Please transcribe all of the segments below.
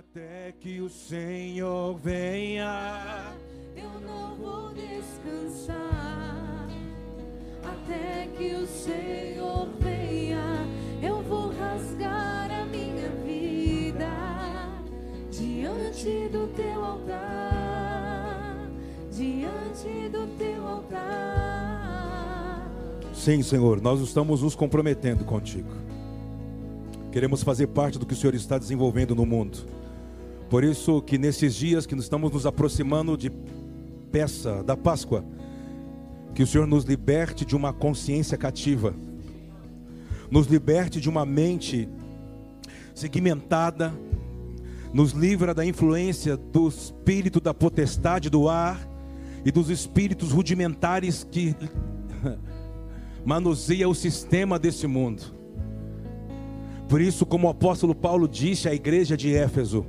Até que o Senhor venha, eu não vou descansar. Até que o Senhor venha, eu vou rasgar a minha vida diante do teu altar, diante do teu altar. Sim, Senhor, nós estamos nos comprometendo contigo. Queremos fazer parte do que o Senhor está desenvolvendo no mundo. Por isso que nesses dias que estamos nos aproximando de peça da Páscoa, que o Senhor nos liberte de uma consciência cativa, nos liberte de uma mente segmentada, nos livra da influência do espírito da potestade do ar e dos espíritos rudimentares que manuseia o sistema desse mundo. Por isso, como o apóstolo Paulo disse à igreja de Éfeso,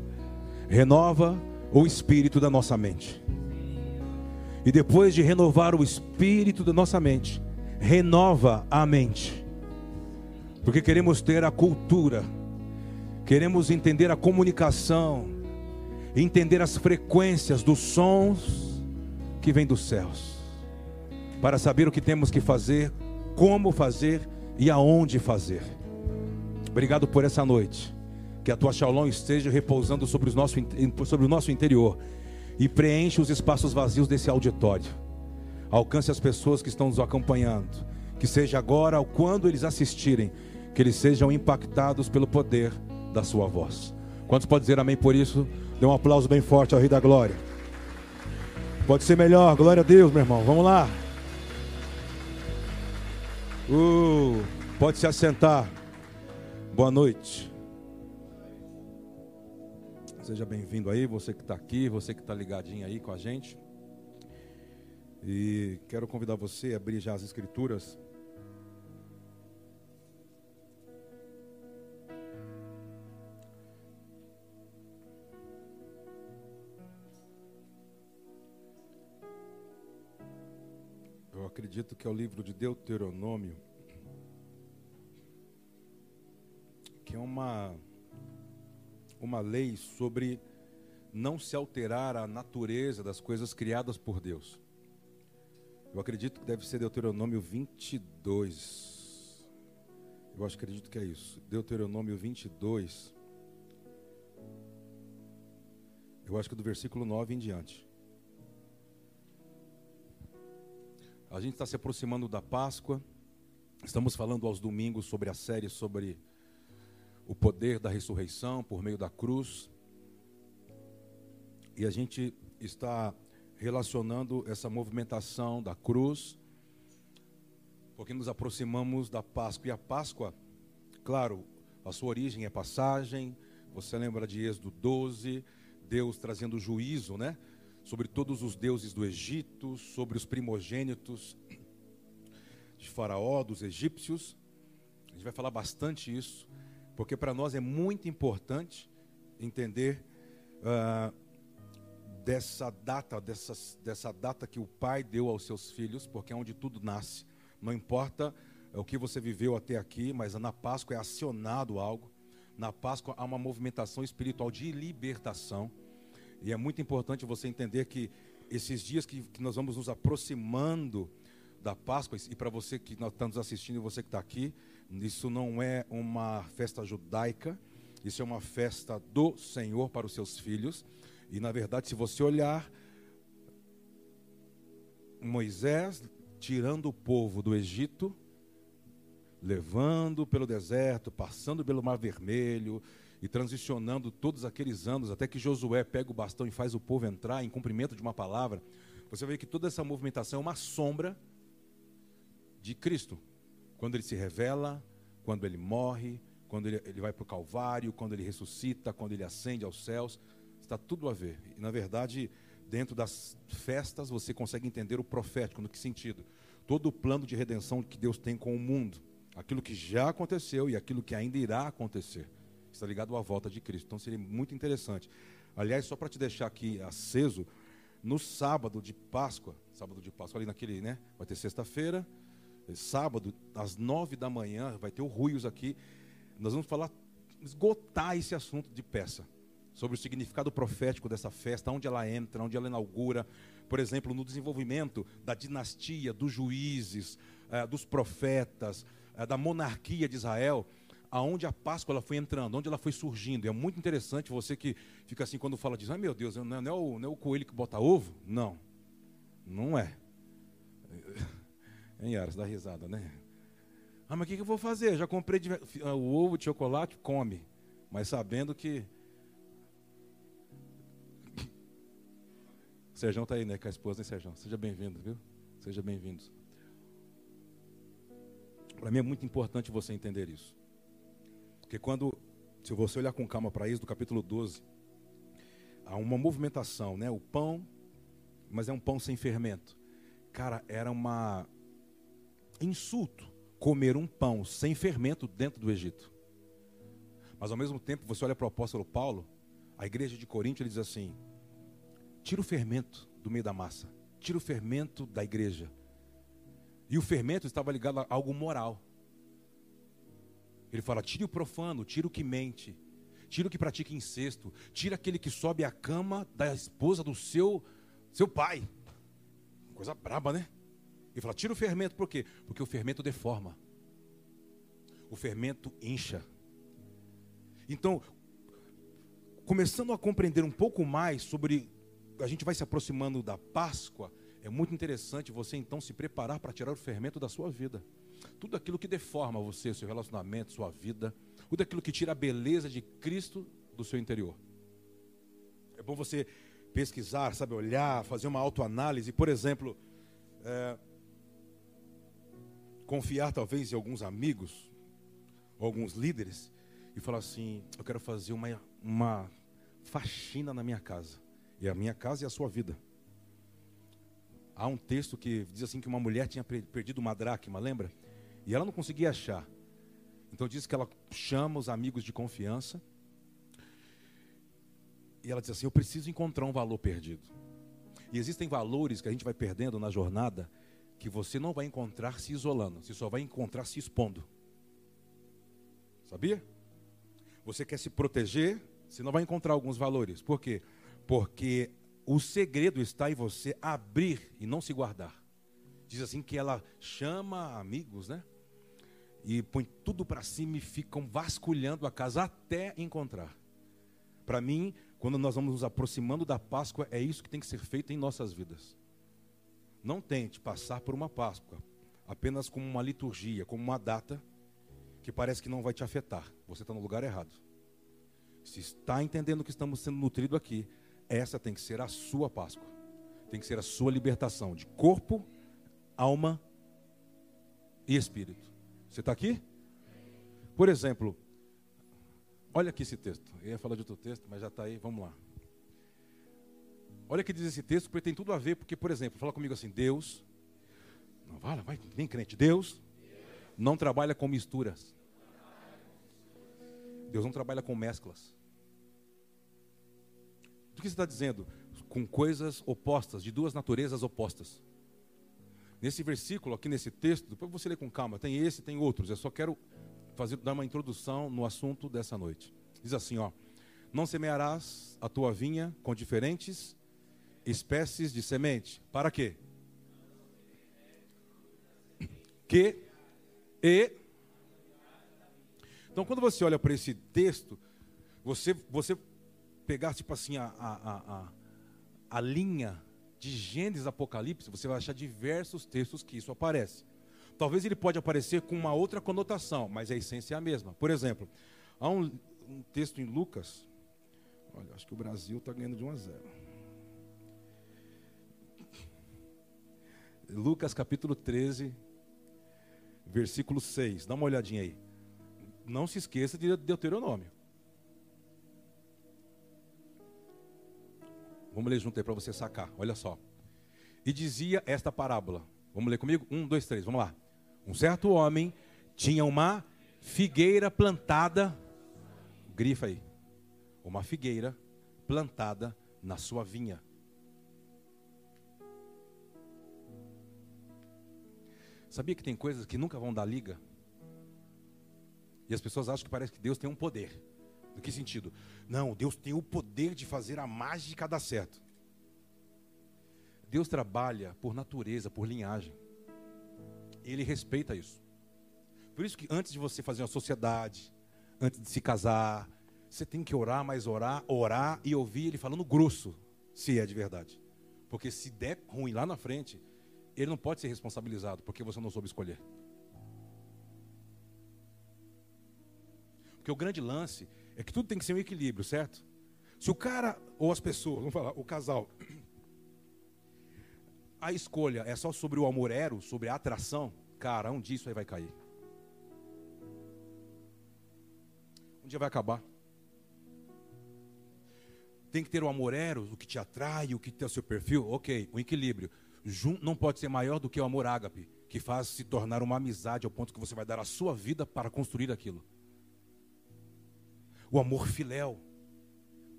renova o espírito da nossa mente. E depois de renovar o espírito da nossa mente, renova a mente. Porque queremos ter a cultura, queremos entender a comunicação, entender as frequências dos sons que vêm dos céus, para saber o que temos que fazer, como fazer e aonde fazer. Obrigado por essa noite que a tua Shalom esteja repousando sobre, os nosso, sobre o nosso interior e preenche os espaços vazios desse auditório. Alcance as pessoas que estão nos acompanhando, que seja agora ou quando eles assistirem, que eles sejam impactados pelo poder da sua voz. Quantos podem dizer amém por isso? Dê um aplauso bem forte ao Rei da Glória. Pode ser melhor, glória a Deus, meu irmão. Vamos lá. Uh, pode se assentar. Boa noite. Seja bem-vindo aí, você que está aqui, você que está ligadinho aí com a gente. E quero convidar você a abrir já as escrituras. Eu acredito que é o livro de Deuteronômio, que é uma uma lei sobre não se alterar a natureza das coisas criadas por Deus. Eu acredito que deve ser Deuteronômio 22. Eu acho, acredito que é isso. Deuteronômio 22. Eu acho que é do versículo 9 em diante. A gente está se aproximando da Páscoa. Estamos falando aos domingos sobre a série sobre o poder da ressurreição por meio da cruz. E a gente está relacionando essa movimentação da cruz, porque nos aproximamos da Páscoa. E a Páscoa, claro, a sua origem é passagem. Você lembra de Êxodo 12, Deus trazendo juízo, né? Sobre todos os deuses do Egito, sobre os primogênitos de Faraó, dos egípcios. A gente vai falar bastante isso porque para nós é muito importante entender uh, dessa data, dessa, dessa data que o Pai deu aos seus filhos, porque é onde tudo nasce. Não importa o que você viveu até aqui, mas na Páscoa é acionado algo. Na Páscoa há uma movimentação espiritual de libertação. E é muito importante você entender que esses dias que, que nós vamos nos aproximando da Páscoa, e para você que está nos assistindo e você que está aqui, isso não é uma festa judaica, isso é uma festa do Senhor para os seus filhos. E na verdade, se você olhar, Moisés tirando o povo do Egito, levando pelo deserto, passando pelo Mar Vermelho e transicionando todos aqueles anos, até que Josué pega o bastão e faz o povo entrar em cumprimento de uma palavra. Você vê que toda essa movimentação é uma sombra de Cristo. Quando ele se revela, quando ele morre, quando ele, ele vai para o Calvário, quando ele ressuscita, quando ele ascende aos céus, está tudo a ver. E na verdade, dentro das festas, você consegue entender o profético. No que sentido? Todo o plano de redenção que Deus tem com o mundo, aquilo que já aconteceu e aquilo que ainda irá acontecer, está ligado à volta de Cristo. Então seria muito interessante. Aliás, só para te deixar aqui aceso, no sábado de Páscoa, sábado de Páscoa, ali naquele, né? Vai ter sexta-feira, sábado, às nove da manhã, vai ter o Ruios aqui. Nós vamos falar, esgotar esse assunto de peça. sobre o significado profético dessa festa, onde ela entra, onde ela inaugura, por exemplo, no desenvolvimento da dinastia, dos juízes, eh, dos profetas, eh, da monarquia de Israel, aonde a Páscoa ela foi entrando, onde ela foi surgindo. E é muito interessante você que fica assim quando fala disso, ai meu Deus, não é, não é o, não é o coelho que bota ovo? Não, não é. Hein, Yara, você dá risada, né? Ah, mas o que, que eu vou fazer? Já comprei de- o ovo de chocolate, come. Mas sabendo que. O Serjão está aí, né? Com a esposa, né, Serjão? Seja bem-vindo, viu? Seja bem-vindo. Para mim é muito importante você entender isso. Porque quando, se você olhar com calma para isso, do capítulo 12, há uma movimentação, né? O pão, mas é um pão sem fermento. Cara, era uma insulto comer um pão sem fermento dentro do Egito. Mas ao mesmo tempo, você olha para o apóstolo Paulo, a igreja de Corinto, ele diz assim: tira o fermento do meio da massa, tira o fermento da igreja. E o fermento estava ligado a algo moral. Ele fala: tire o profano, tira o que mente, tira o que pratica incesto, tira aquele que sobe à cama da esposa do seu, seu pai. Coisa braba, né? Ele fala: tira o fermento, por quê? Porque o fermento deforma, o fermento incha. Então, começando a compreender um pouco mais sobre. A gente vai se aproximando da Páscoa. É muito interessante você então se preparar para tirar o fermento da sua vida. Tudo aquilo que deforma você, seu relacionamento, sua vida, tudo aquilo que tira a beleza de Cristo do seu interior. É bom você pesquisar, sabe, olhar, fazer uma autoanálise. Por exemplo, é, confiar talvez em alguns amigos, alguns líderes, e falar assim: eu quero fazer uma, uma faxina na minha casa. E a minha casa é a sua vida. Há um texto que diz assim que uma mulher tinha per- perdido uma dracma, lembra? E ela não conseguia achar. Então diz que ela chama os amigos de confiança. E ela diz assim: Eu preciso encontrar um valor perdido. E existem valores que a gente vai perdendo na jornada que você não vai encontrar se isolando, você só vai encontrar se expondo. Sabia? Você quer se proteger, você não vai encontrar alguns valores. Por quê? Porque o segredo está em você abrir e não se guardar. Diz assim que ela chama amigos, né? E põe tudo para cima e ficam vasculhando a casa até encontrar. Para mim, quando nós vamos nos aproximando da Páscoa, é isso que tem que ser feito em nossas vidas. Não tente passar por uma Páscoa apenas como uma liturgia, como uma data que parece que não vai te afetar. Você está no lugar errado. Se está entendendo que estamos sendo nutridos aqui, essa tem que ser a sua Páscoa. Tem que ser a sua libertação de corpo, alma e espírito. Você está aqui? Por exemplo, olha aqui esse texto. Eu ia falar de outro texto, mas já está aí. Vamos lá. Olha o que diz esse texto, porque tem tudo a ver. Porque, por exemplo, fala comigo assim: Deus. Não, vai, vai, vem crente. Deus não trabalha com misturas. Deus não trabalha com mesclas. Do que você está dizendo? Com coisas opostas, de duas naturezas opostas. Nesse versículo, aqui nesse texto, depois você lê com calma, tem esse, tem outros. Eu só quero fazer, dar uma introdução no assunto dessa noite. Diz assim, ó. Não semearás a tua vinha com diferentes espécies de semente. Para quê? Que e então, quando você olha para esse texto, você, você pegar, tipo assim, a, a, a, a, linha de Gênesis Apocalipse, você vai achar diversos textos que isso aparece. Talvez ele pode aparecer com uma outra conotação, mas a essência é a mesma. Por exemplo, há um, um texto em Lucas. Olha, acho que o Brasil está ganhando de 1 a 0. Lucas capítulo 13, versículo 6. Dá uma olhadinha aí. Não se esqueça de Deuteronômio. Vamos ler junto aí para você sacar. Olha só. E dizia esta parábola. Vamos ler comigo? Um, dois, três. Vamos lá. Um certo homem tinha uma figueira plantada. Grifa aí. Uma figueira plantada na sua vinha. Sabia que tem coisas que nunca vão dar liga? E as pessoas acham que parece que Deus tem um poder. No que sentido? Não, Deus tem o poder de fazer a mágica dar certo. Deus trabalha por natureza, por linhagem. Ele respeita isso. Por isso que antes de você fazer uma sociedade, antes de se casar, você tem que orar, mais orar, orar e ouvir ele falando grosso, se é de verdade. Porque se der ruim lá na frente, ele não pode ser responsabilizado, porque você não soube escolher. Porque o grande lance é que tudo tem que ser um equilíbrio, certo? Se o cara ou as pessoas, vamos falar, o casal, a escolha é só sobre o amorero, sobre a atração, cara, um dia isso aí vai cair. Um dia vai acabar. Tem que ter o amorero, o que te atrai, o que tem o seu perfil, ok, o equilíbrio. Não pode ser maior do que o amor ágape, que faz se tornar uma amizade ao ponto que você vai dar a sua vida para construir aquilo. O amor filéu.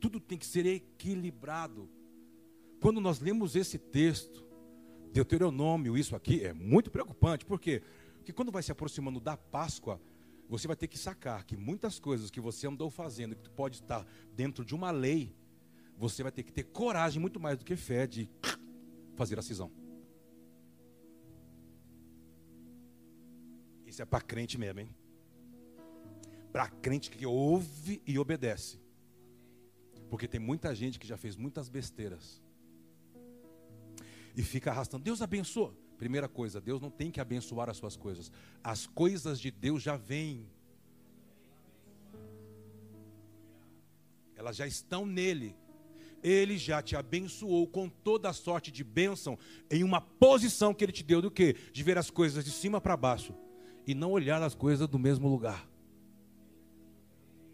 Tudo tem que ser equilibrado. Quando nós lemos esse texto, Deuteronômio, isso aqui é muito preocupante, por quê? Porque quando vai se aproximando da Páscoa, você vai ter que sacar que muitas coisas que você andou fazendo, que pode estar dentro de uma lei, você vai ter que ter coragem muito mais do que fé de fazer a cisão. Isso é para crente mesmo, hein? Para crente que ouve e obedece. Porque tem muita gente que já fez muitas besteiras e fica arrastando. Deus abençoa. Primeira coisa, Deus não tem que abençoar as suas coisas. As coisas de Deus já vêm. Elas já estão nele. Ele já te abençoou com toda a sorte de bênção em uma posição que ele te deu do que? De ver as coisas de cima para baixo e não olhar as coisas do mesmo lugar.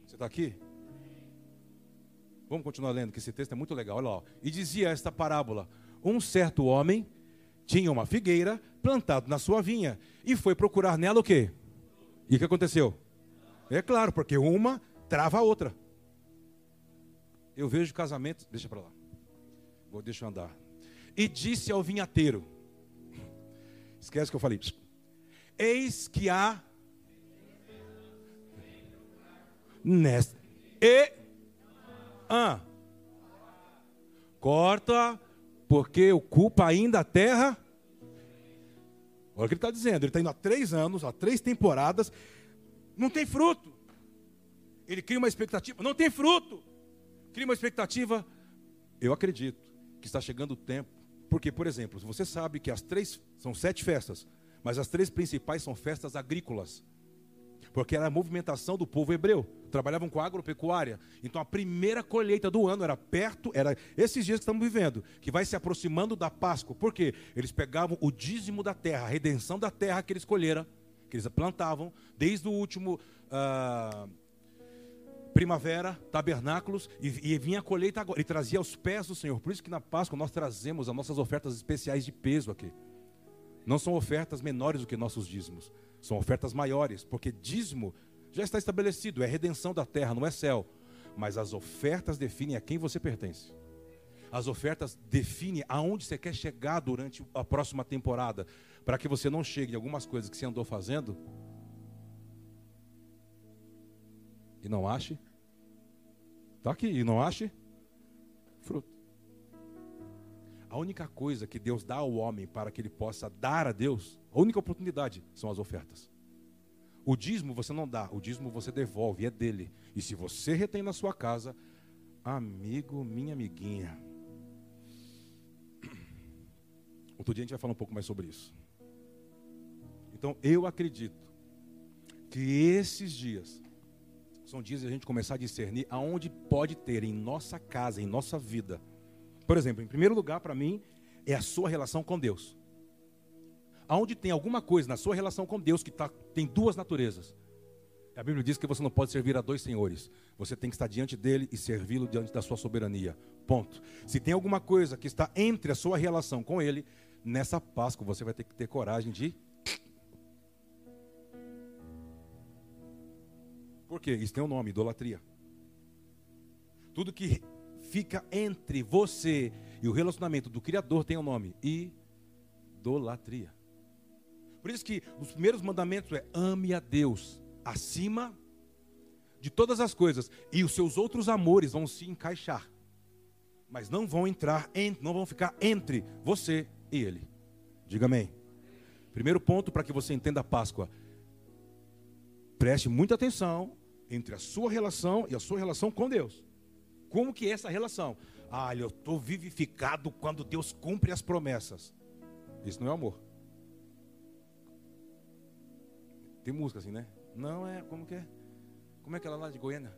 Você está aqui? Vamos continuar lendo, que esse texto é muito legal. Olha lá. E dizia esta parábola: um certo homem tinha uma figueira plantada na sua vinha e foi procurar nela o quê? E o que aconteceu? É claro, porque uma trava a outra. Eu vejo casamento, deixa para lá. Vou deixa eu andar. E disse ao vinhateiro: Esquece que eu falei. Eis que há nesta e ah, corta porque ocupa ainda a terra. Olha o que ele está dizendo. Ele está indo há três anos, há três temporadas, não tem fruto. Ele cria uma expectativa, não tem fruto. Cria uma expectativa. Eu acredito que está chegando o tempo. Porque, por exemplo, você sabe que as três são sete festas, mas as três principais são festas agrícolas porque era a movimentação do povo hebreu. Trabalhavam com agropecuária. Então a primeira colheita do ano era perto, era esses dias que estamos vivendo, que vai se aproximando da Páscoa. Por quê? Eles pegavam o dízimo da terra, a redenção da terra que eles colheram, que eles plantavam, desde o último. Uh, primavera, tabernáculos, e, e, vinha a colheita agora, e trazia aos pés do Senhor. Por isso que na Páscoa nós trazemos as nossas ofertas especiais de peso aqui. Não são ofertas menores do que nossos dízimos. São ofertas maiores, porque dízimo já está estabelecido, é redenção da terra, não é céu. Mas as ofertas definem a quem você pertence. As ofertas definem aonde você quer chegar durante a próxima temporada, para que você não chegue em algumas coisas que você andou fazendo e não ache. Está aqui, e não ache fruto. A única coisa que Deus dá ao homem para que ele possa dar a Deus, a única oportunidade são as ofertas. O dízimo você não dá, o dízimo você devolve, é dele. E se você retém na sua casa, amigo, minha amiguinha. Outro dia a gente vai falar um pouco mais sobre isso. Então eu acredito que esses dias são dias de a gente começar a discernir aonde pode ter em nossa casa, em nossa vida, por exemplo, em primeiro lugar, para mim, é a sua relação com Deus. Aonde tem alguma coisa na sua relação com Deus que tá, tem duas naturezas. A Bíblia diz que você não pode servir a dois senhores. Você tem que estar diante dele e servi-lo diante da sua soberania. Ponto. Se tem alguma coisa que está entre a sua relação com ele, nessa Páscoa você vai ter que ter coragem de. Por quê? Isso tem um nome, idolatria. Tudo que fica entre você e o relacionamento do Criador tem um nome: idolatria. Por isso que os primeiros mandamentos é ame a Deus acima de todas as coisas, e os seus outros amores vão se encaixar, mas não vão entrar, não vão ficar entre você e ele. Diga amém. Primeiro ponto para que você entenda a Páscoa. Preste muita atenção entre a sua relação e a sua relação com Deus. Como que é essa relação? Ah, eu estou vivificado quando Deus cumpre as promessas. Isso não é amor. Tem música assim, né? Não é, como que é? Como é que ela lá de Goiânia?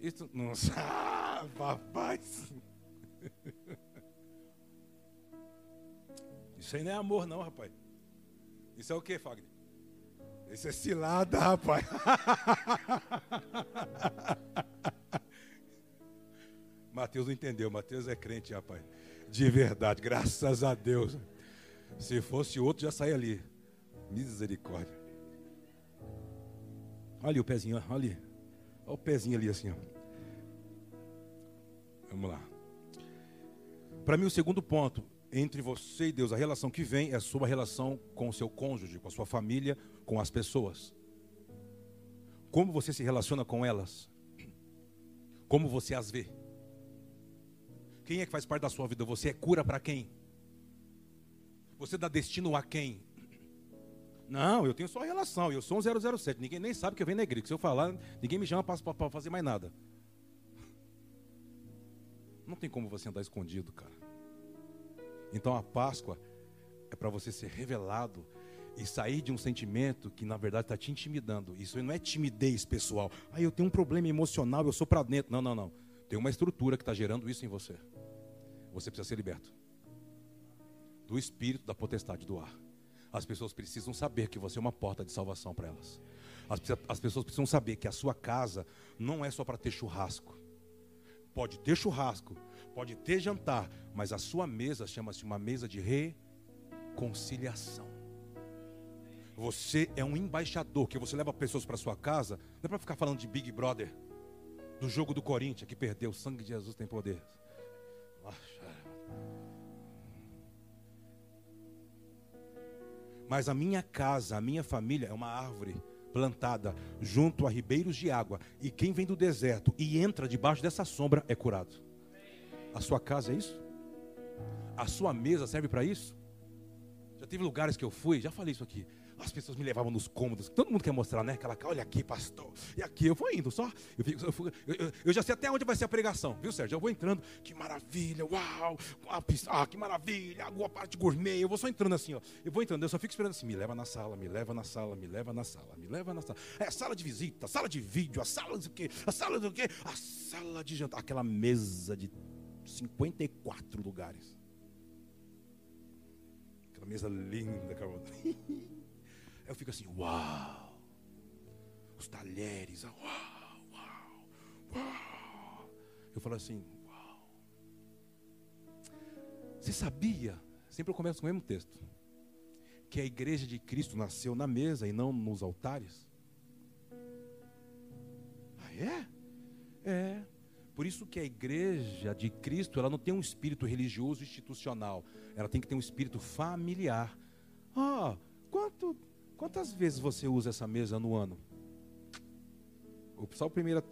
Isso, nossa, ah, rapaz. Isso aí não é amor não, rapaz. Isso é o que, Fagner? Isso é cilada, rapaz. Mateus não entendeu. Mateus é crente, rapaz. De verdade, graças a Deus. Se fosse outro, já saía ali. Misericórdia. Olha ali o pezinho, olha ali. Olha o pezinho ali assim. Ó. Vamos lá. Para mim, o segundo ponto, entre você e Deus, a relação que vem é a sua relação com o seu cônjuge, com a sua família, com as pessoas. Como você se relaciona com elas? Como você as vê? Quem é que faz parte da sua vida? Você é cura para quem? Você dá destino a quem? Não, eu tenho só relação, eu sou um 007. Ninguém nem sabe que eu venho na igreja. Se eu falar, ninguém me chama para fazer mais nada. Não tem como você andar escondido, cara. Então a Páscoa é para você ser revelado e sair de um sentimento que na verdade está te intimidando. Isso não é timidez pessoal. Ah, eu tenho um problema emocional, eu sou para dentro. Não, não, não. Tem uma estrutura que está gerando isso em você. Você precisa ser liberto do espírito da potestade do ar. As pessoas precisam saber que você é uma porta de salvação para elas. As, as, pessoas precisam saber que a sua casa não é só para ter churrasco. Pode ter churrasco, pode ter jantar, mas a sua mesa chama-se uma mesa de reconciliação. Você é um embaixador que você leva pessoas para sua casa, não é para ficar falando de Big Brother, do jogo do Corinthians que perdeu, o sangue de Jesus tem poder. Mas a minha casa, a minha família é uma árvore plantada junto a ribeiros de água. E quem vem do deserto e entra debaixo dessa sombra é curado. A sua casa é isso? A sua mesa serve para isso? Já teve lugares que eu fui, já falei isso aqui. As pessoas me levavam nos cômodos. Todo mundo quer mostrar, né? Aquela, olha aqui, pastor. E aqui eu vou indo só. Eu, fico, eu, eu, eu, já sei até onde vai ser a pregação, viu, Sérgio? Eu vou entrando. Que maravilha, uau. Ah, que maravilha. A parte gourmet. Eu vou só entrando assim, ó. Eu vou entrando. Eu só fico esperando assim. Me leva na sala, me leva na sala, me leva na sala, me leva na sala. É a sala de visita, a sala de vídeo, a sala do quê? A sala do quê? A sala de jantar. Aquela mesa de 54 lugares. Aquela mesa linda. Eu fico assim, uau. Os talheres, uau, uau, uau. Eu falo assim, uau. Você sabia? Sempre eu começo com o mesmo texto. Que a igreja de Cristo nasceu na mesa e não nos altares? Ah, é? É. Por isso que a igreja de Cristo, ela não tem um espírito religioso institucional. Ela tem que ter um espírito familiar. Ah, quanto Quantas vezes você usa essa mesa no ano? Só a primeira,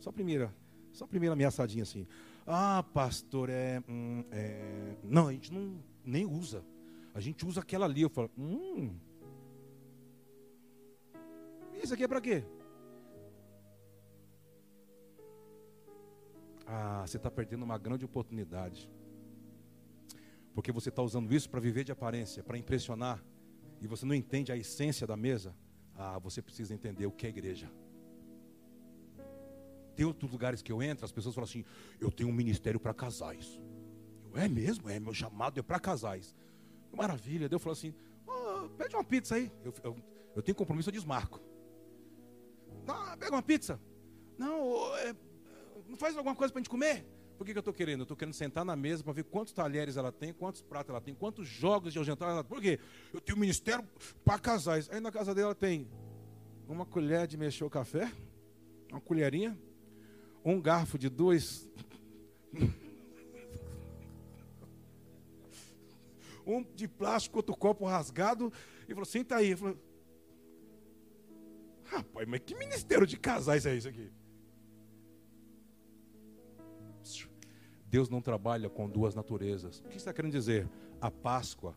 só a primeira, só a primeira ameaçadinha assim. Ah, pastor, é, hum, é, não, a gente não nem usa. A gente usa aquela ali. Eu falo, hum, isso aqui é para quê? Ah, você está perdendo uma grande oportunidade. Porque você está usando isso para viver de aparência, para impressionar e você não entende a essência da mesa, ah, você precisa entender o que é igreja. Tem outros lugares que eu entro, as pessoas falam assim: eu tenho um ministério para casais. Eu, é mesmo? É, meu chamado é para casais. Maravilha. Deus falou assim: oh, pede uma pizza aí. Eu, eu, eu, tenho compromisso, eu desmarco. Não, pega uma pizza. Não, é, não faz alguma coisa para a gente comer? Por que, que eu estou querendo? Eu estou querendo sentar na mesa para ver quantos talheres ela tem, quantos pratos ela tem, quantos jogos de jantar ela tem. Por quê? Eu tenho um ministério para casais. Aí na casa dela tem uma colher de mexer o café, uma colherinha, um garfo de dois. um de plástico, outro copo rasgado. E falou: senta aí. Eu falei, rapaz, mas que ministério de casais é isso aqui? Deus não trabalha com duas naturezas. O que está querendo dizer? A Páscoa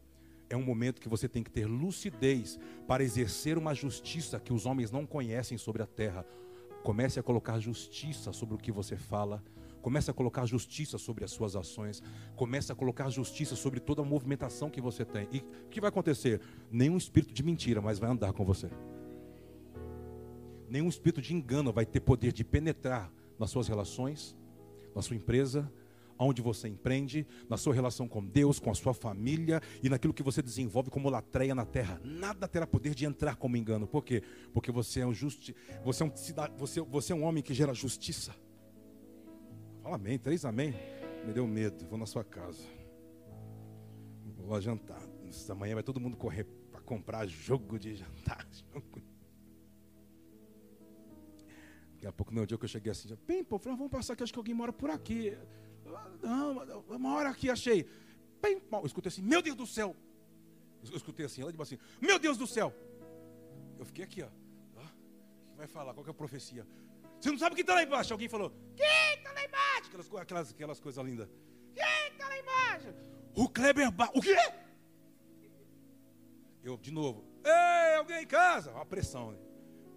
é um momento que você tem que ter lucidez para exercer uma justiça que os homens não conhecem sobre a terra. Comece a colocar justiça sobre o que você fala. Comece a colocar justiça sobre as suas ações. Comece a colocar justiça sobre toda a movimentação que você tem. E o que vai acontecer? Nenhum espírito de mentira mais vai andar com você. Nenhum espírito de engano vai ter poder de penetrar nas suas relações, na sua empresa, onde você empreende, na sua relação com Deus, com a sua família e naquilo que você desenvolve como latreia na terra. Nada terá poder de entrar como engano. Por quê? Porque você é um justi você é um você, você é um homem que gera justiça. Fala amém, três amém. Me deu medo, vou na sua casa. Vou lá jantar. Manhã vai todo mundo correr para comprar jogo de jantar. Daqui a pouco, no dia que eu cheguei assim, bem, pô, vamos passar aqui, acho que alguém mora por aqui. Não, uma hora aqui achei. Bem, eu escutei assim, meu Deus do céu. Eu escutei assim, ela disse assim, meu Deus do céu. Eu fiquei aqui, ó. O que vai falar? Qual que é a profecia? Você não sabe quem está lá embaixo? Alguém falou, quem está lá embaixo? Aquelas, aquelas, aquelas coisas lindas. Quem está lá embaixo? O Kleber ba O quê? Eu, de novo, ei, alguém em casa? Uma pressão, né?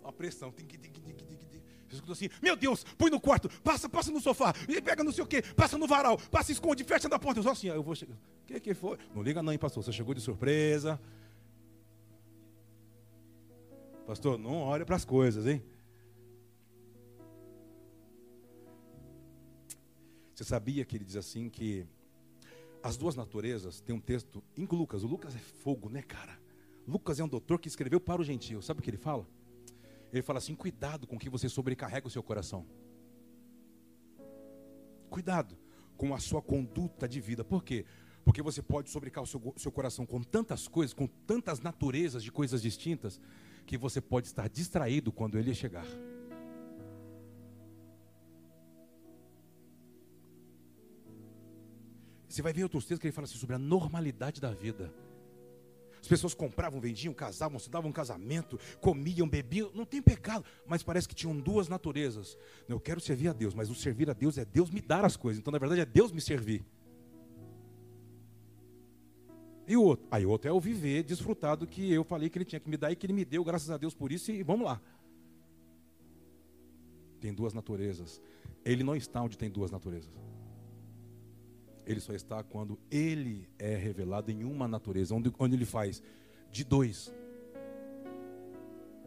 Uma pressão. Tem que, tem que, tem Jesus escutou assim: Meu Deus, põe no quarto, passa, passa no sofá, pega não sei o que, passa no varal, passa, esconde, fecha na porta. Eu só assim, eu vou chegar. O que, que foi? Não liga não, hein, pastor. Você chegou de surpresa. Pastor, não olha para as coisas, hein? Você sabia que ele diz assim que as duas naturezas tem um texto em Lucas. O Lucas é fogo, né, cara? Lucas é um doutor que escreveu para o gentio. Sabe o que ele fala? Ele fala assim: cuidado com que você sobrecarrega o seu coração. Cuidado com a sua conduta de vida. Por quê? Porque você pode sobrecarregar o seu, seu coração com tantas coisas, com tantas naturezas de coisas distintas, que você pode estar distraído quando ele chegar. Você vai ver outros textos que ele fala assim sobre a normalidade da vida. As pessoas compravam, vendiam, casavam, se davam um casamento, comiam, bebiam, não tem pecado, mas parece que tinham duas naturezas. Eu quero servir a Deus, mas o servir a Deus é Deus me dar as coisas. Então, na verdade, é Deus me servir. E o outro? Aí o outro é o viver, desfrutar do que eu falei que ele tinha que me dar e que ele me deu, graças a Deus por isso, e vamos lá. Tem duas naturezas. Ele não está onde tem duas naturezas. Ele só está quando ele é revelado em uma natureza, onde, onde ele faz de dois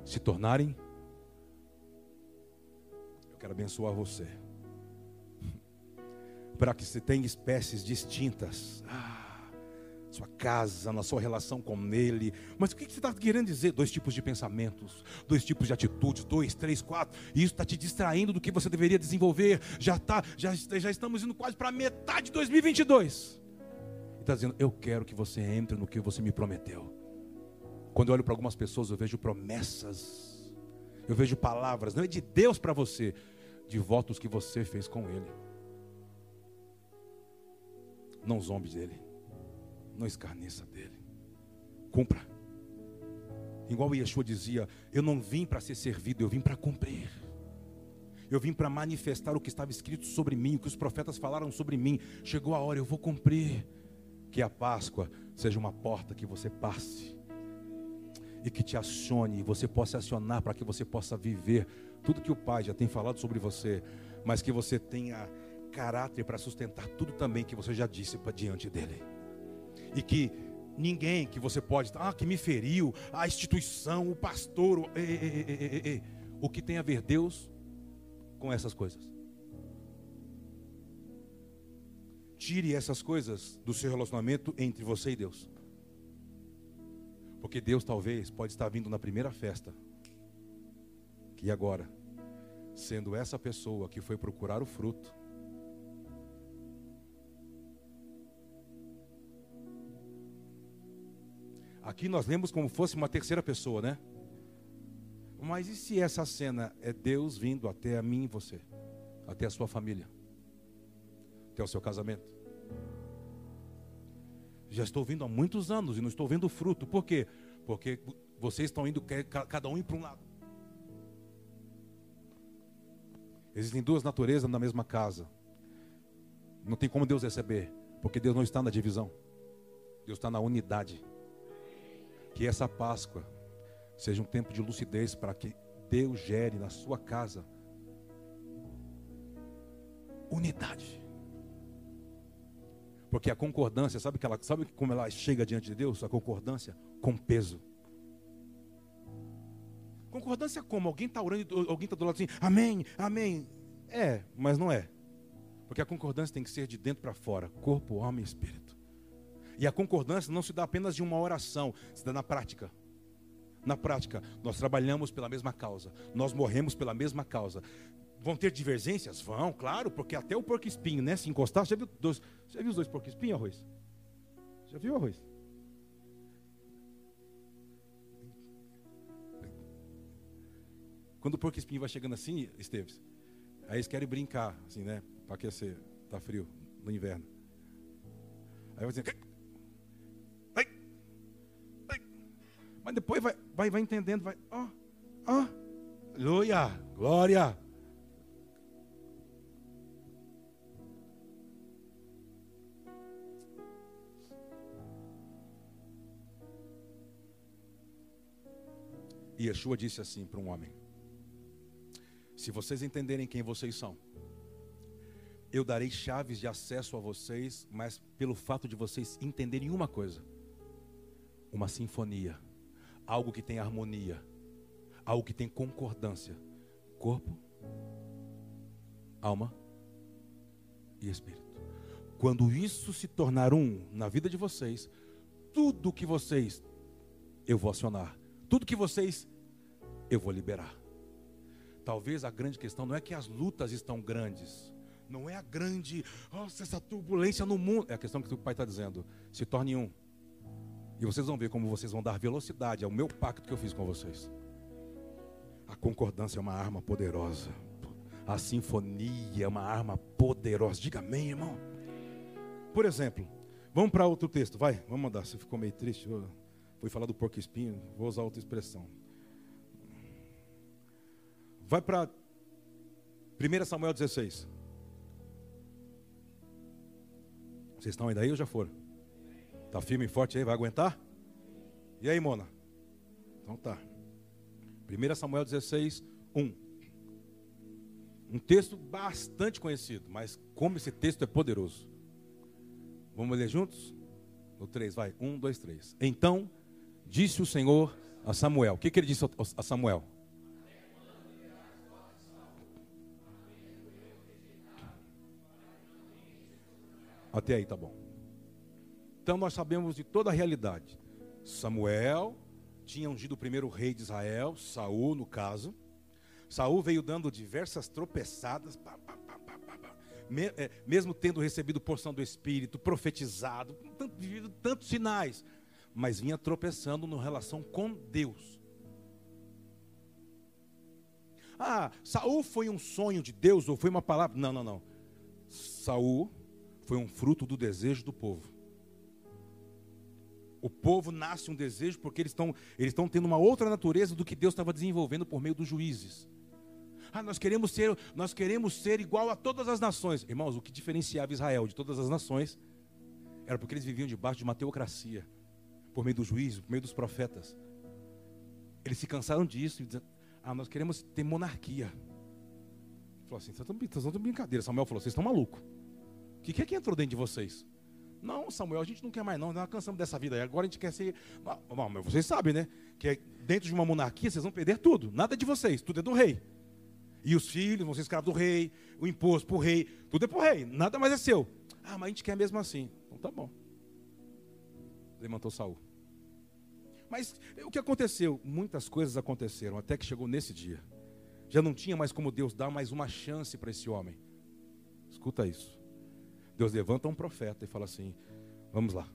se tornarem. Eu quero abençoar você. Para que você tenha espécies distintas. Ah, sua casa, na sua relação com Ele. Mas o que você está querendo dizer? Dois tipos de pensamentos, dois tipos de atitudes, dois, três, quatro. E isso está te distraindo do que você deveria desenvolver. Já tá, já, já estamos indo quase para metade de 2022. E está dizendo: Eu quero que você entre no que você me prometeu. Quando eu olho para algumas pessoas, eu vejo promessas, eu vejo palavras, não é de Deus para você, de votos que você fez com Ele. Não zombe dele. Não escarneça dele. Cumpra. Igual Yeshua dizia: Eu não vim para ser servido, eu vim para cumprir. Eu vim para manifestar o que estava escrito sobre mim, o que os profetas falaram sobre mim. Chegou a hora, eu vou cumprir. Que a Páscoa seja uma porta que você passe e que te acione, e você possa acionar para que você possa viver tudo que o Pai já tem falado sobre você, mas que você tenha caráter para sustentar tudo também que você já disse para diante dele e que ninguém que você pode, ah, que me feriu, a instituição, o pastor, o, ei, ei, ei, o que tem a ver Deus com essas coisas. Tire essas coisas do seu relacionamento entre você e Deus. Porque Deus talvez pode estar vindo na primeira festa. E agora, sendo essa pessoa que foi procurar o fruto, Aqui nós lemos como fosse uma terceira pessoa, né? Mas e se essa cena é Deus vindo até a mim e você, até a sua família, até o seu casamento? Já estou vindo há muitos anos e não estou vendo fruto. Por quê? Porque vocês estão indo cada um para um lado. Existem duas naturezas na mesma casa. Não tem como Deus receber, porque Deus não está na divisão. Deus está na unidade. Que essa Páscoa seja um tempo de lucidez para que Deus gere na sua casa unidade. Porque a concordância, sabe que ela sabe como ela chega diante de Deus? A concordância com peso. Concordância como? Alguém está orando, alguém está do lado assim, amém, amém. É, mas não é. Porque a concordância tem que ser de dentro para fora, corpo, alma e espírito. E a concordância não se dá apenas de uma oração, se dá na prática. Na prática, nós trabalhamos pela mesma causa, nós morremos pela mesma causa. Vão ter divergências? Vão, claro, porque até o porco espinho, né? Se encostar, você viu, dois, você viu os dois porcos espinhos, arroz? Já viu arroz? Quando o porco espinho vai chegando assim, Esteves, aí eles querem brincar, assim, né? Para aquecer, tá frio no inverno. Aí vai dizer, mas depois vai, vai, vai entendendo, vai, ó, ó, aleluia, glória. E Yeshua disse assim para um homem: Se vocês entenderem quem vocês são, eu darei chaves de acesso a vocês, mas pelo fato de vocês entenderem uma coisa: uma sinfonia, algo que tem harmonia, algo que tem concordância, corpo, alma e espírito. Quando isso se tornar um na vida de vocês, tudo que vocês eu vou acionar, tudo que vocês eu vou liberar. Talvez a grande questão não é que as lutas estão grandes, não é a grande, nossa, essa turbulência no mundo. É a questão que o pai está dizendo. Se torne um. E vocês vão ver como vocês vão dar velocidade ao meu pacto que eu fiz com vocês. A concordância é uma arma poderosa. A sinfonia é uma arma poderosa. Diga amém, irmão. Por exemplo, vamos para outro texto, vai. Vamos mandar. Você ficou meio triste. Eu fui falar do porco espinho, vou usar outra expressão. Vai para 1 Samuel 16. Vocês estão ainda aí ou já foram? Está firme e forte aí? Vai aguentar? E aí, Mona? Então tá. 1 Samuel 16, 1. Um texto bastante conhecido, mas como esse texto é poderoso. Vamos ler juntos? No 3, vai. 1, 2, 3. Então disse o Senhor a Samuel. O que, que ele disse a Samuel? Até aí tá bom. Então nós sabemos de toda a realidade. Samuel tinha ungido o primeiro rei de Israel, Saul no caso. Saul veio dando diversas tropeçadas, pá, pá, pá, é, mesmo tendo recebido porção do Espírito, profetizado, vivido tantos sinais, mas vinha tropeçando na relação com Deus. Ah, Saul foi um sonho de Deus ou foi uma palavra? Não, não, não. Saul foi um fruto do desejo do povo. O povo nasce um desejo porque eles estão eles estão tendo uma outra natureza do que Deus estava desenvolvendo por meio dos juízes. Ah, nós queremos ser, nós queremos ser igual a todas as nações. Irmãos, o que diferenciava Israel de todas as nações era porque eles viviam debaixo de uma teocracia, por meio dos juízes, por meio dos profetas. Eles se cansaram disso e diziam, ah, nós queremos ter monarquia. Falou assim, vocês estão de brincadeira. Samuel falou, vocês estão malucos. O que é que entrou dentro de vocês? Não, Samuel, a gente não quer mais não, nós cansamos dessa vida. Agora a gente quer ser. Mas vocês sabem, né? Que dentro de uma monarquia vocês vão perder tudo. Nada é de vocês, tudo é do rei. E os filhos vão ser escravos do rei, o imposto para o rei, tudo é para o rei, nada mais é seu. Ah, mas a gente quer mesmo assim. Então tá bom. Levantou Saul. Mas o que aconteceu? Muitas coisas aconteceram até que chegou nesse dia. Já não tinha mais como Deus dar mais uma chance para esse homem. Escuta isso. Deus levanta um profeta e fala assim: Vamos lá.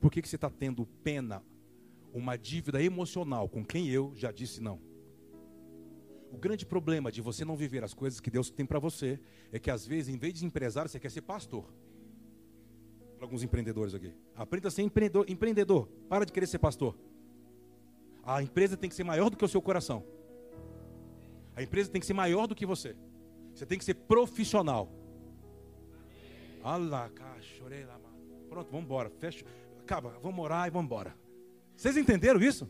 Por que, que você está tendo pena, uma dívida emocional com quem eu já disse não? O grande problema de você não viver as coisas que Deus tem para você é que às vezes, em vez de empresário, você quer ser pastor. Para alguns empreendedores aqui. Aprenda a ser empreendedor, empreendedor. Para de querer ser pastor. A empresa tem que ser maior do que o seu coração. A empresa tem que ser maior do que você. Você tem que ser profissional. Chorei lá. Pronto, vamos embora. Fecha. Acaba, vamos orar e vamos embora. Vocês entenderam isso?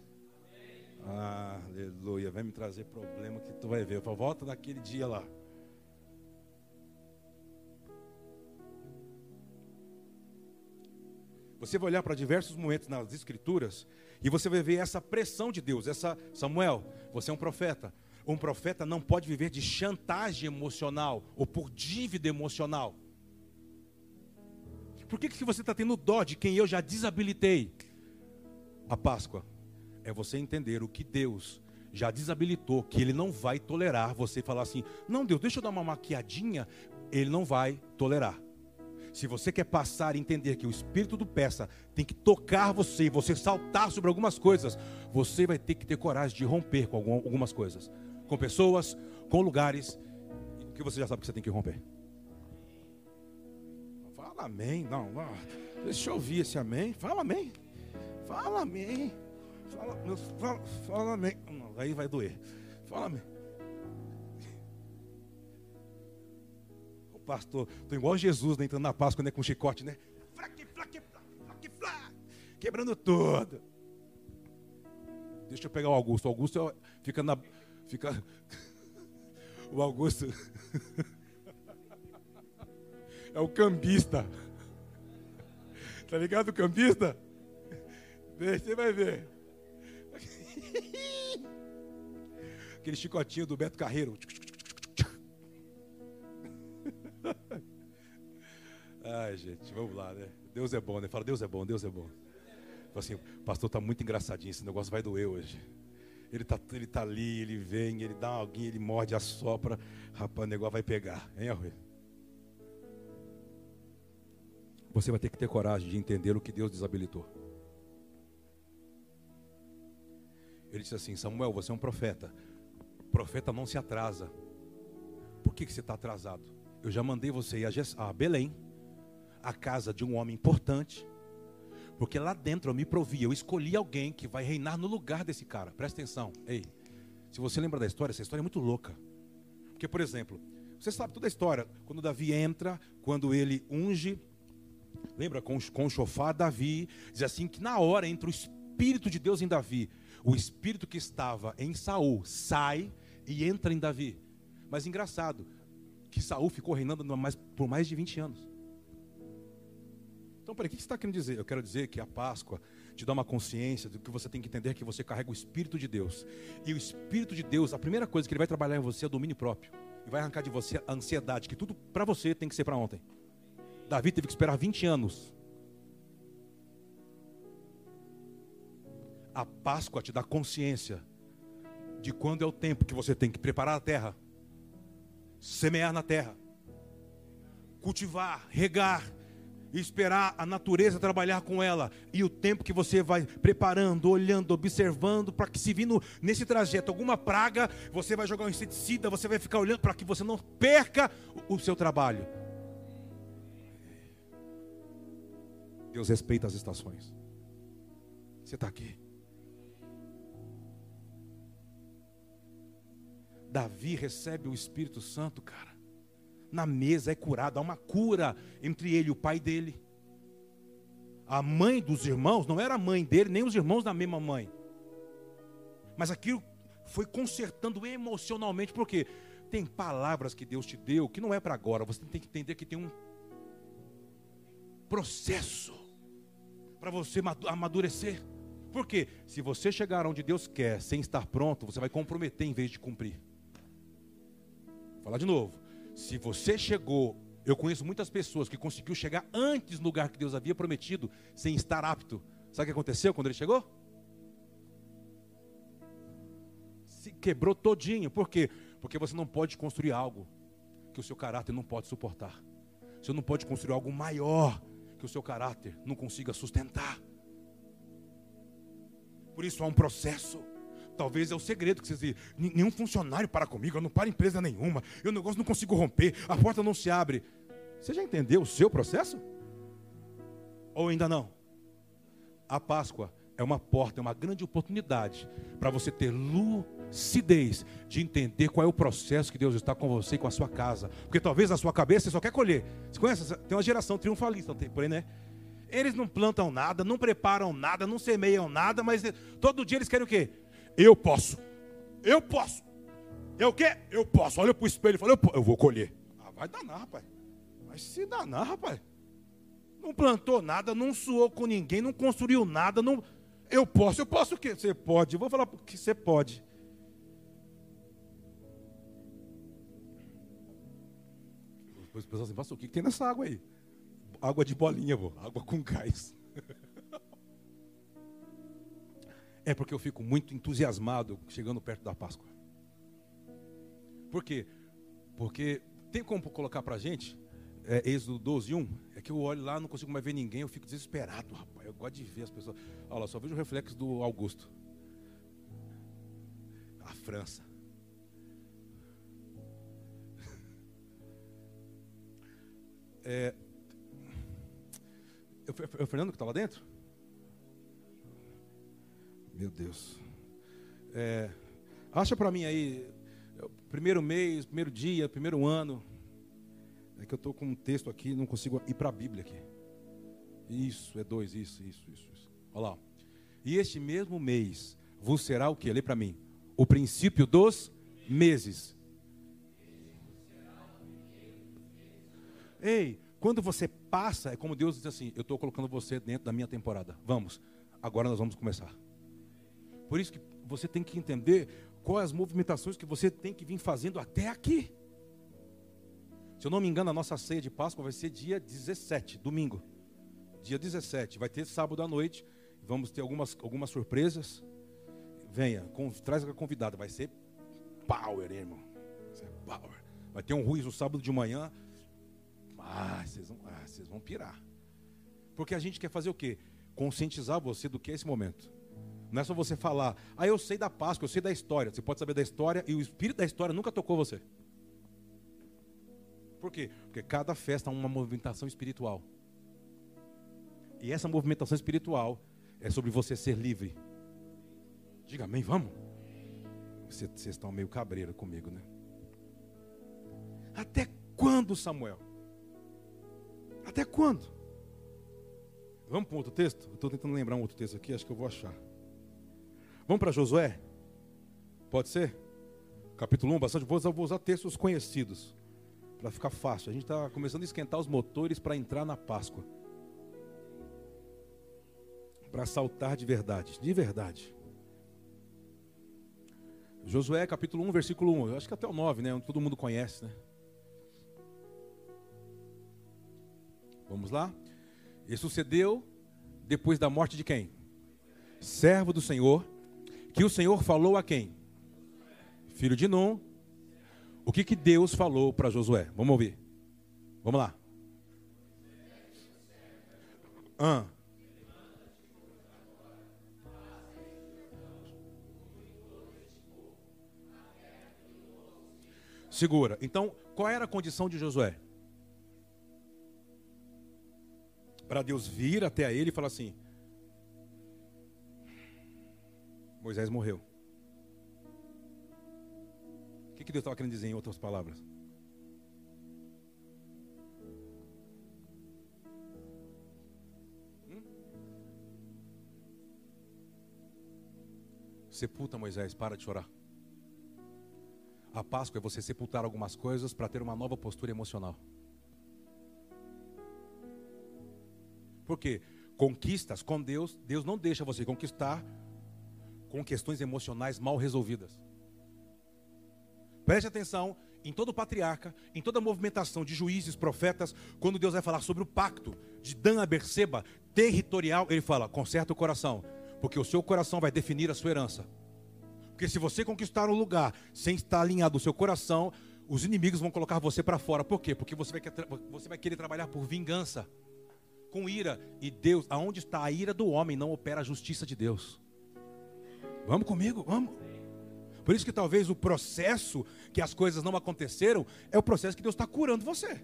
Ah, aleluia. Vai me trazer problema que tu vai ver. Volta daquele dia lá. Você vai olhar para diversos momentos nas escrituras e você vai ver essa pressão de Deus. Essa Samuel, você é um profeta. Um profeta não pode viver de chantagem emocional ou por dívida emocional. Por que, que você está tendo dó de quem eu já desabilitei? A Páscoa é você entender o que Deus já desabilitou, que Ele não vai tolerar você falar assim: não, Deus, deixa eu dar uma maquiadinha. Ele não vai tolerar. Se você quer passar e entender que o espírito do peça tem que tocar você e você saltar sobre algumas coisas, você vai ter que ter coragem de romper com algumas coisas, com pessoas, com lugares, que você já sabe que você tem que romper. Fala amém, não, não. deixa eu ouvir esse amém. Fala amém, fala amém, fala, fala, fala amém. Não, aí vai doer. Fala amém. pastor, estou igual Jesus, né, entrando na Páscoa né, com chicote, né? Quebrando tudo. Deixa eu pegar o Augusto. O Augusto fica na. Fica. O Augusto. É o cambista. Tá ligado o cambista? Você vai ver. Aquele chicotinho do Beto Carreiro. Ai, gente, vamos lá, né? Deus é bom, né? Fala, Deus é bom, Deus é bom. Fala assim, pastor, tá muito engraçadinho, esse negócio vai doer hoje. Ele tá, ele tá ali, ele vem, ele dá alguém, ele morde, assopra. Rapaz, o negócio vai pegar, hein, Arruê? Você vai ter que ter coragem de entender o que Deus desabilitou. Ele disse assim: Samuel, você é um profeta. O profeta não se atrasa. Por que, que você está atrasado? Eu já mandei você ir a Belém a casa de um homem importante, porque lá dentro eu me provi, eu escolhi alguém que vai reinar no lugar desse cara. Presta atenção, ei. Se você lembra da história, essa história é muito louca. Porque, por exemplo, você sabe toda a história. Quando Davi entra, quando ele unge, lembra com, com o chofar, Davi diz assim que na hora entra o Espírito de Deus em Davi. O Espírito que estava em Saul sai e entra em Davi. Mas engraçado, que Saul ficou reinando por mais de 20 anos. Então, peraí, o que você está querendo dizer? Eu quero dizer que a Páscoa te dá uma consciência do que você tem que entender que você carrega o Espírito de Deus. E o Espírito de Deus, a primeira coisa que ele vai trabalhar em você é o domínio próprio. E vai arrancar de você a ansiedade, que tudo para você tem que ser para ontem. Davi teve que esperar 20 anos. A Páscoa te dá consciência de quando é o tempo que você tem que preparar a terra, semear na terra, cultivar, regar, esperar a natureza trabalhar com ela e o tempo que você vai preparando, olhando, observando para que se vindo nesse trajeto alguma praga, você vai jogar um inseticida, você vai ficar olhando para que você não perca o seu trabalho. Deus respeita as estações. Você está aqui. Davi recebe o Espírito Santo, cara na mesa, é curado. Há uma cura entre ele e o pai dele. A mãe dos irmãos não era a mãe dele, nem os irmãos da mesma mãe. Mas aquilo foi consertando emocionalmente, porque tem palavras que Deus te deu que não é para agora. Você tem que entender que tem um processo para você amadurecer. Porque se você chegar onde Deus quer sem estar pronto, você vai comprometer em vez de cumprir. Vou falar de novo. Se você chegou, eu conheço muitas pessoas que conseguiu chegar antes no lugar que Deus havia prometido, sem estar apto. Sabe o que aconteceu quando ele chegou? Se quebrou todinho. Por quê? Porque você não pode construir algo que o seu caráter não pode suportar. Você não pode construir algo maior que o seu caráter não consiga sustentar. Por isso há um processo. Talvez é o segredo que vocês dizem. Nenhum funcionário para comigo, eu não paro empresa nenhuma, eu negócio não consigo romper, a porta não se abre. Você já entendeu o seu processo? Ou ainda não? A Páscoa é uma porta, é uma grande oportunidade para você ter lucidez de entender qual é o processo que Deus está com você e com a sua casa. Porque talvez na sua cabeça você só quer colher. Você conhece? Tem uma geração triunfalista, por aí, né? Eles não plantam nada, não preparam nada, não semeiam nada, mas todo dia eles querem o quê? Eu posso. Eu posso. Eu o quê? Eu posso. Olha para o espelho e fala, eu, eu vou colher. Ah, vai danar, rapaz. Vai se danar, rapaz. Não plantou nada, não suou com ninguém, não construiu nada, não. Eu posso, eu posso o quê? Você pode. Eu vou falar que você pode. Depois o pessoal assim, pastor, o que tem nessa água aí? Água de bolinha, vô. água com gás. É porque eu fico muito entusiasmado chegando perto da Páscoa. Por quê? Porque tem como colocar para gente, é, Êxodo 12, 1, é que eu olho lá, não consigo mais ver ninguém, eu fico desesperado, rapaz. Eu gosto de ver as pessoas. Olha lá, só vejo o reflexo do Augusto. A França. É, é o Fernando que está lá dentro? Meu Deus. É, acha para mim aí, primeiro mês, primeiro dia, primeiro ano. É que eu estou com um texto aqui, não consigo ir para a Bíblia aqui. Isso, é dois, isso, isso, isso, isso. Olha lá. E este mesmo mês vos será o que? Lê para mim. O princípio dos meses. Ei, quando você passa, é como Deus diz assim: Eu estou colocando você dentro da minha temporada. Vamos, agora nós vamos começar. Por isso que você tem que entender quais as movimentações que você tem que vir fazendo até aqui. Se eu não me engano, a nossa ceia de Páscoa vai ser dia 17, domingo. Dia 17, vai ter sábado à noite. Vamos ter algumas, algumas surpresas. Venha, com, traz a convidada. Vai ser power, hein, irmão. Vai ser power. Vai ter um ruiz no sábado de manhã. Ah, vocês vão, ah, vocês vão pirar. Porque a gente quer fazer o quê? Conscientizar você do que é esse momento. Não é só você falar, ah, eu sei da Páscoa, eu sei da história. Você pode saber da história e o espírito da história nunca tocou você. Por quê? Porque cada festa é uma movimentação espiritual. E essa movimentação espiritual é sobre você ser livre. Diga amém, vamos? Vocês estão meio cabreiro comigo, né? Até quando, Samuel? Até quando? Vamos para um outro texto? Estou tentando lembrar um outro texto aqui, acho que eu vou achar. Vamos para Josué? Pode ser? Capítulo 1, bastante. Vou usar, vou usar textos conhecidos, para ficar fácil. A gente está começando a esquentar os motores para entrar na Páscoa. Para saltar de verdade, de verdade. Josué capítulo 1, versículo 1. Eu acho que até o 9, né? Todo mundo conhece, né? Vamos lá? E sucedeu depois da morte de quem? Servo do Senhor, que o Senhor falou a quem? Filho de Nun. O que, que Deus falou para Josué? Vamos ouvir. Vamos lá. Ah. Segura. Então, qual era a condição de Josué? Para Deus vir até ele e falar assim: Moisés morreu. O que, que Deus estava querendo dizer em outras palavras? Hum? Sepulta Moisés, para de chorar. A Páscoa é você sepultar algumas coisas para ter uma nova postura emocional. Porque conquistas com Deus, Deus não deixa você conquistar com questões emocionais mal resolvidas. Preste atenção em todo patriarca, em toda movimentação de juízes, profetas, quando Deus vai falar sobre o pacto de Dan a Berseba, territorial, ele fala: conserta o coração, porque o seu coração vai definir a sua herança. Porque se você conquistar um lugar sem estar alinhado o seu coração, os inimigos vão colocar você para fora. Por quê? Porque você vai, você vai querer trabalhar por vingança com ira. E Deus, aonde está a ira do homem, não opera a justiça de Deus. Vamos comigo, vamos. Por isso que talvez o processo que as coisas não aconteceram é o processo que Deus está curando você.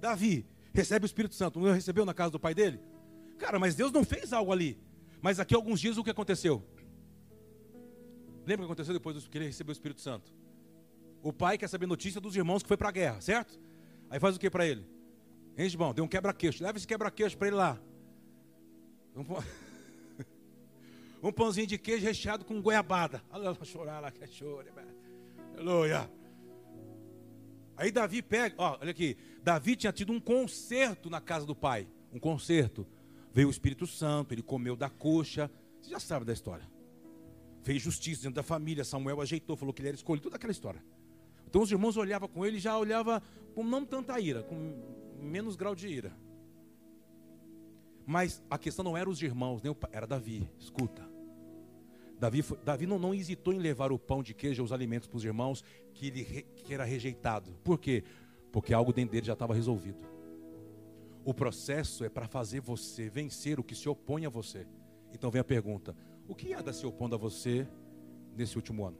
Davi recebe o Espírito Santo, não recebeu na casa do pai dele? Cara, mas Deus não fez algo ali. Mas aqui alguns dias o que aconteceu? Lembra o que aconteceu depois que ele recebeu o Espírito Santo? O pai quer saber notícia dos irmãos que foi para a guerra, certo? Aí faz o que para ele? Irmão? Deu um quebra-queixo. Leva esse quebra-queixo para ele lá. Um, pão... um pãozinho de queijo recheado com goiabada. Olha lá, chorar lá, que é chore. Aleluia. Aí Davi pega, ó, olha aqui. Davi tinha tido um concerto na casa do pai. Um concerto. Veio o Espírito Santo, ele comeu da coxa. Você já sabe da história. Fez justiça dentro da família. Samuel ajeitou, falou que ele era escolhido. Toda aquela história. Então os irmãos olhavam com ele já olhava com não tanta ira, com menos grau de ira. Mas a questão não era os irmãos, nem o pai, era Davi. Escuta. Davi, foi, Davi não, não, hesitou em levar o pão de queijo, os alimentos para os irmãos, que ele que era rejeitado. Por quê? Porque algo dentro dele já estava resolvido. O processo é para fazer você vencer o que se opõe a você. Então vem a pergunta: o que anda se opondo a você nesse último ano?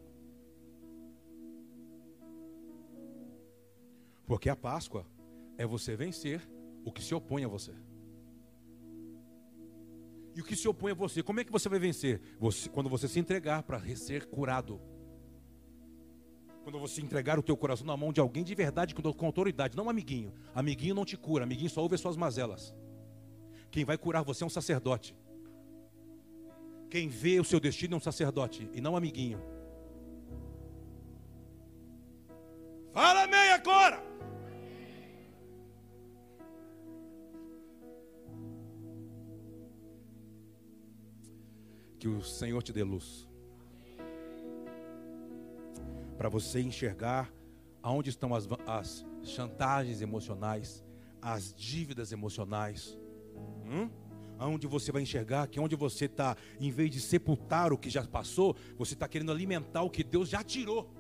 Porque a Páscoa é você vencer o que se opõe a você. E o que se opõe a você, como é que você vai vencer? Você, quando você se entregar para ser curado. Quando você entregar o teu coração na mão de alguém de verdade, com autoridade, não um amiguinho. Amiguinho não te cura, amiguinho só ouve as suas mazelas. Quem vai curar você é um sacerdote. Quem vê o seu destino é um sacerdote e não um amiguinho. Que o Senhor te dê luz. Para você enxergar aonde estão as, as chantagens emocionais, as dívidas emocionais. Hum? Aonde você vai enxergar que onde você está, em vez de sepultar o que já passou, você está querendo alimentar o que Deus já tirou.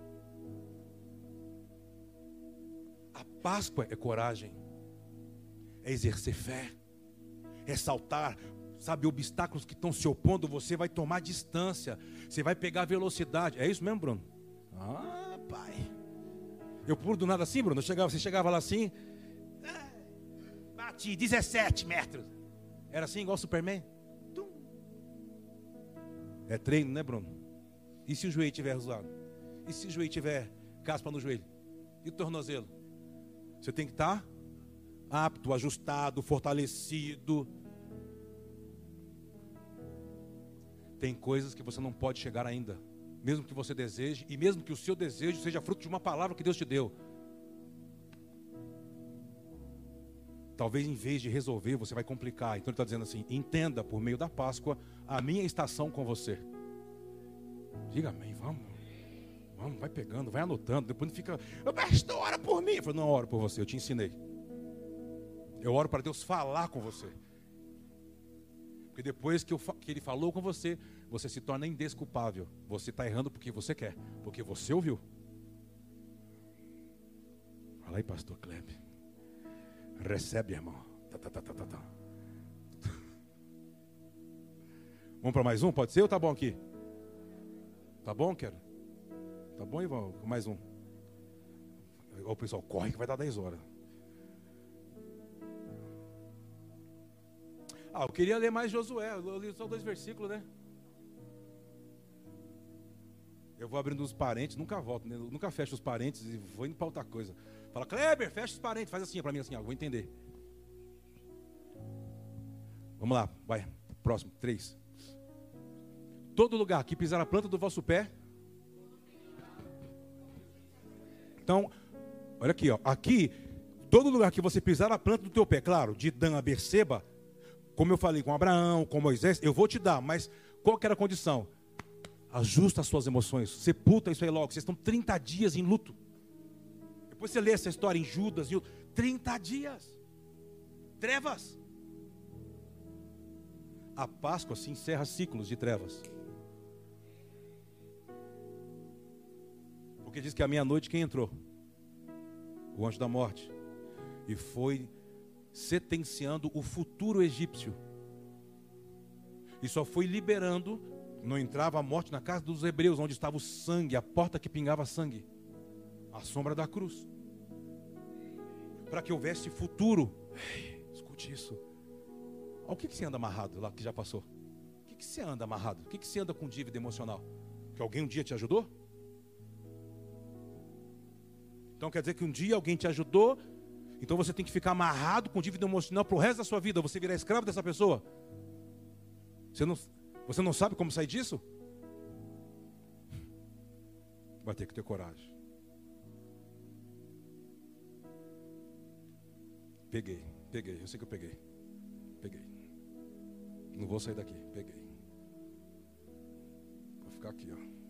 A Páscoa é coragem, é exercer fé, é saltar sabe, obstáculos que estão se opondo, você vai tomar distância, você vai pegar velocidade. É isso mesmo, Bruno? Ah, pai. Eu pulo do nada assim, Bruno. Eu chegava, você chegava lá assim, ah, bati 17 metros. Era assim, igual Superman? Tum. É treino, né, Bruno? E se o joelho estiver zoado? E se o joelho tiver caspa no joelho? E o tornozelo? Você tem que estar apto, ajustado, fortalecido Tem coisas que você não pode chegar ainda, mesmo que você deseje, e mesmo que o seu desejo seja fruto de uma palavra que Deus te deu. Talvez em vez de resolver, você vai complicar. Então ele está dizendo assim: entenda por meio da Páscoa a minha estação com você. Diga amém, vamos. Vamos, vai pegando, vai anotando. Depois não fica, pastor, ora por mim. Eu falo, não oro por você, eu te ensinei. Eu oro para Deus falar com você. Porque depois que, eu, que ele falou com você, você se torna indesculpável. Você está errando porque você quer, porque você ouviu. Fala aí, pastor Kleb. Recebe, irmão. Tá, tá, tá, tá, tá, tá. Vamos para mais um? Pode ser ou tá bom aqui? Tá bom, quero? Tá bom, Ivan? Mais um. O pessoal corre que vai dar 10 horas. Ah, eu queria ler mais Josué, eu li só dois versículos, né? Eu vou abrindo os parentes, nunca volto, né? nunca fecho os parentes e vou indo para outra coisa. Fala, Kleber, fecha os parentes, faz assim para mim, assim, ó, vou entender. Vamos lá, vai, próximo, três. Todo lugar que pisar a planta do vosso pé. Então, olha aqui, ó, aqui, todo lugar que você pisar a planta do teu pé, claro, de Dan a Berseba, como eu falei com Abraão, com Moisés, eu vou te dar, mas qual que era a condição? Ajusta as suas emoções, sepulta isso aí logo. Vocês estão 30 dias em luto. Depois você lê essa história em Judas, 30 dias. Trevas. A Páscoa se encerra ciclos de trevas. Porque diz que à meia-noite quem entrou? O anjo da morte. E foi sentenciando o futuro egípcio. E só foi liberando, não entrava a morte na casa dos hebreus, onde estava o sangue, a porta que pingava sangue, a sombra da cruz. Para que houvesse futuro. Ei, escute isso. O que, que você anda amarrado lá que já passou? O que, que você anda amarrado? O que, que você anda com dívida emocional? Que alguém um dia te ajudou? Então quer dizer que um dia alguém te ajudou, então você tem que ficar amarrado com dívida emocional para o resto da sua vida, você virar escravo dessa pessoa? Você não, você não sabe como sair disso? Vai ter que ter coragem. Peguei, peguei, eu sei que eu peguei. Peguei. Não vou sair daqui, peguei. Vou ficar aqui, ó.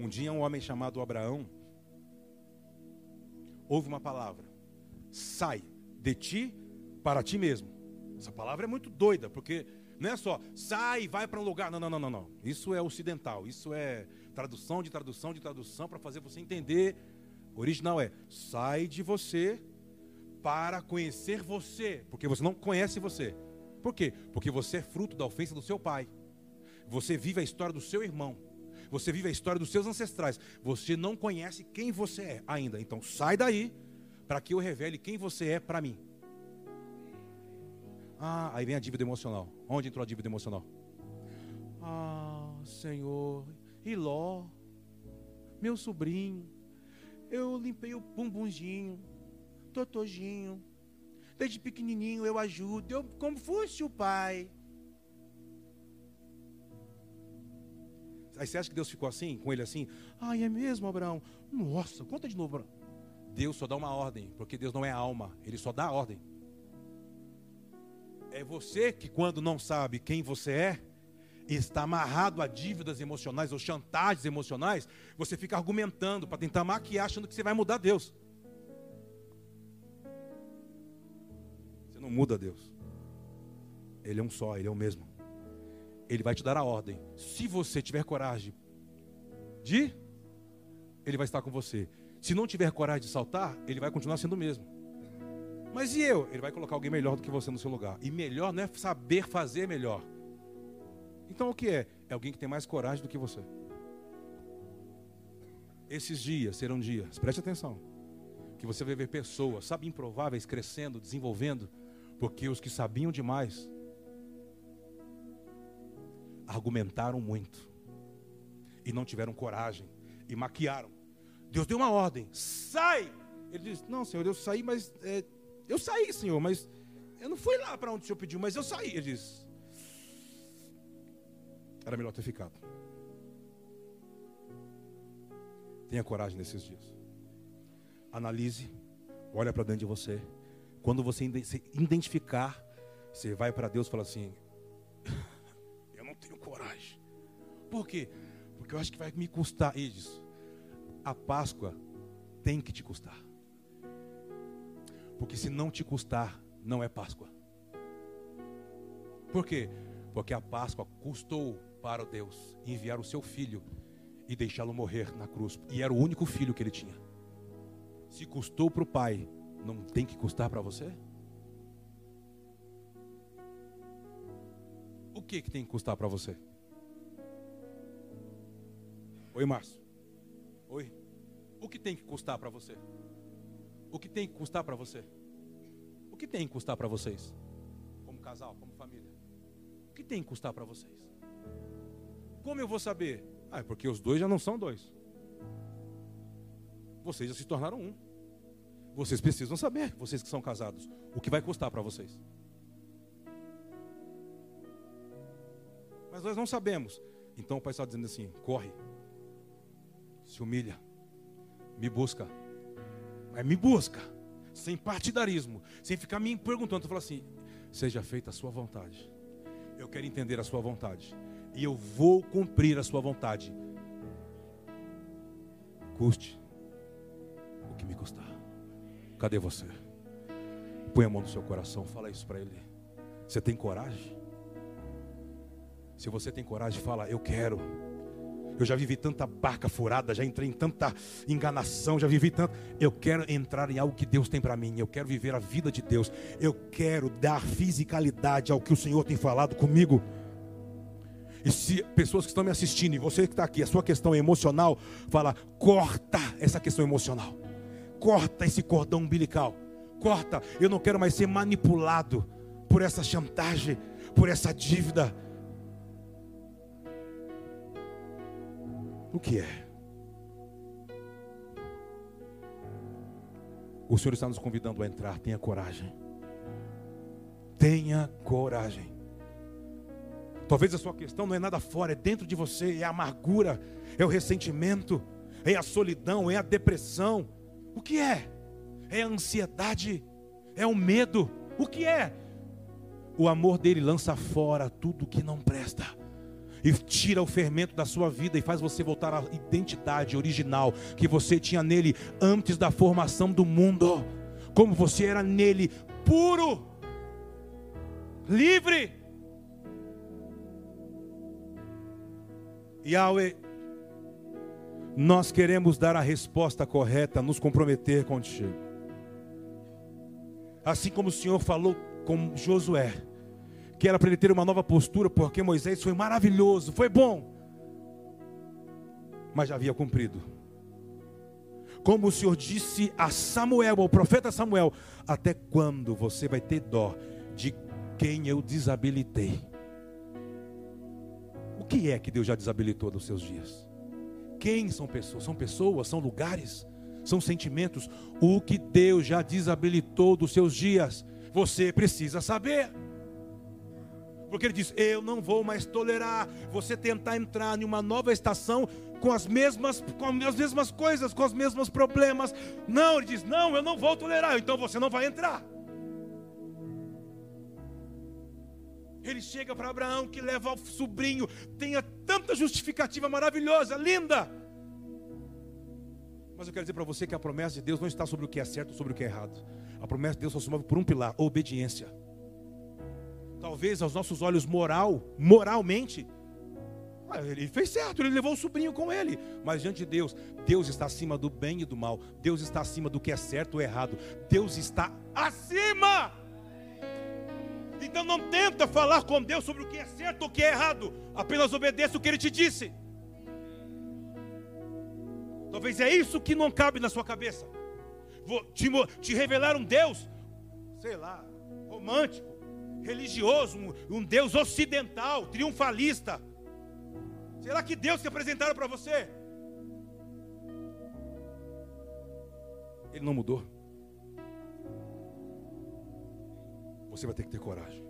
Um dia um homem chamado Abraão ouve uma palavra: sai de ti para ti mesmo. Essa palavra é muito doida, porque não é só sai vai para um lugar. Não, não, não, não, não. Isso é ocidental. Isso é tradução de tradução de tradução para fazer você entender. O original é sai de você para conhecer você, porque você não conhece você. Por quê? Porque você é fruto da ofensa do seu pai. Você vive a história do seu irmão. Você vive a história dos seus ancestrais. Você não conhece quem você é ainda. Então sai daí para que eu revele quem você é para mim. Ah, aí vem a dívida emocional. Onde entrou a dívida emocional? Ah, Senhor, Iló, meu sobrinho, eu limpei o bumbumzinho, totojinho. Desde pequenininho eu ajudo, eu como fosse o pai. Aí você acha que Deus ficou assim, com ele assim? Ai, é mesmo, Abraão? Nossa, conta de novo, Abraão. Deus só dá uma ordem, porque Deus não é alma, ele só dá ordem. É você que, quando não sabe quem você é, está amarrado a dívidas emocionais ou chantagens emocionais, você fica argumentando para tentar maquiar, achando que você vai mudar Deus. Você não muda Deus. Ele é um só, ele é o mesmo. Ele vai te dar a ordem. Se você tiver coragem de, ele vai estar com você. Se não tiver coragem de saltar, ele vai continuar sendo o mesmo. Mas e eu? Ele vai colocar alguém melhor do que você no seu lugar. E melhor não é saber fazer melhor. Então o que é? É alguém que tem mais coragem do que você. Esses dias serão dias, preste atenção, que você vai ver pessoas, sabe, improváveis crescendo, desenvolvendo, porque os que sabiam demais argumentaram muito e não tiveram coragem e maquiaram. Deus deu uma ordem: sai. Ele disse: Não, Senhor, eu saí, mas é, eu saí, Senhor, mas eu não fui lá para onde o Senhor pediu, mas eu saí. Ele disse: Era melhor ter ficado. Tenha coragem nesses dias. Analise, olha para dentro de você. Quando você identificar, você vai para Deus e fala assim: Por quê? Porque eu acho que vai me custar. Eles, a Páscoa tem que te custar. Porque se não te custar, não é Páscoa. Por quê? Porque a Páscoa custou para Deus enviar o seu filho e deixá-lo morrer na cruz. E era o único filho que ele tinha. Se custou para o pai, não tem que custar para você? O que, que tem que custar para você? Oi, Márcio. Oi. O que tem que custar para você? O que tem que custar para você? O que tem que custar para vocês? Como casal, como família? O que tem que custar para vocês? Como eu vou saber? Ah, é porque os dois já não são dois. Vocês já se tornaram um. Vocês precisam saber, vocês que são casados, o que vai custar para vocês. Mas nós não sabemos. Então o pai está dizendo assim: corre, se humilha, me busca, mas me busca, sem partidarismo, sem ficar me perguntando. Tu fala assim: seja feita a sua vontade. Eu quero entender a sua vontade e eu vou cumprir a sua vontade. Custe o que me custar. Cadê você? Põe a mão no seu coração, fala isso para ele. Você tem coragem? Se você tem coragem, fala: Eu quero. Eu já vivi tanta barca furada, já entrei em tanta enganação, já vivi tanto. Eu quero entrar em algo que Deus tem para mim. Eu quero viver a vida de Deus. Eu quero dar fisicalidade ao que o Senhor tem falado comigo. E se pessoas que estão me assistindo, e você que está aqui, a sua questão é emocional, fala, corta essa questão emocional. Corta esse cordão umbilical. Corta. Eu não quero mais ser manipulado por essa chantagem, por essa dívida. O que é? O Senhor está nos convidando a entrar. Tenha coragem. Tenha coragem. Talvez a sua questão não é nada fora, é dentro de você, é a amargura, é o ressentimento, é a solidão, é a depressão. O que é? É a ansiedade, é o medo. O que é? O amor dele lança fora tudo que não presta e tira o fermento da sua vida e faz você voltar à identidade original que você tinha nele antes da formação do mundo. Como você era nele, puro, livre. Yahweh, nós queremos dar a resposta correta, nos comprometer contigo. Assim como o Senhor falou com Josué, que era para ele ter uma nova postura, porque Moisés foi maravilhoso, foi bom, mas já havia cumprido. Como o Senhor disse a Samuel, ao profeta Samuel: Até quando você vai ter dó de quem eu desabilitei? O que é que Deus já desabilitou nos seus dias? Quem são pessoas? São pessoas, são lugares, são sentimentos. O que Deus já desabilitou dos seus dias, você precisa saber. Porque ele diz: Eu não vou mais tolerar você tentar entrar em uma nova estação com as mesmas, com as mesmas coisas, com os mesmos problemas. Não, ele diz: Não, eu não vou tolerar, então você não vai entrar. Ele chega para Abraão que leva o sobrinho, tenha tanta justificativa maravilhosa, linda. Mas eu quero dizer para você que a promessa de Deus não está sobre o que é certo ou sobre o que é errado. A promessa de Deus só se move por um pilar: obediência talvez aos nossos olhos moral, moralmente, ah, ele fez certo, ele levou o sobrinho com ele. Mas diante de Deus, Deus está acima do bem e do mal. Deus está acima do que é certo ou errado. Deus está acima. Então não tenta falar com Deus sobre o que é certo ou o que é errado. Apenas obedeça o que ele te disse. Talvez é isso que não cabe na sua cabeça. Vou te, te revelar um Deus, sei lá, romântico religioso, um, um Deus ocidental, triunfalista. Será que Deus que apresentaram para você? Ele não mudou. Você vai ter que ter coragem.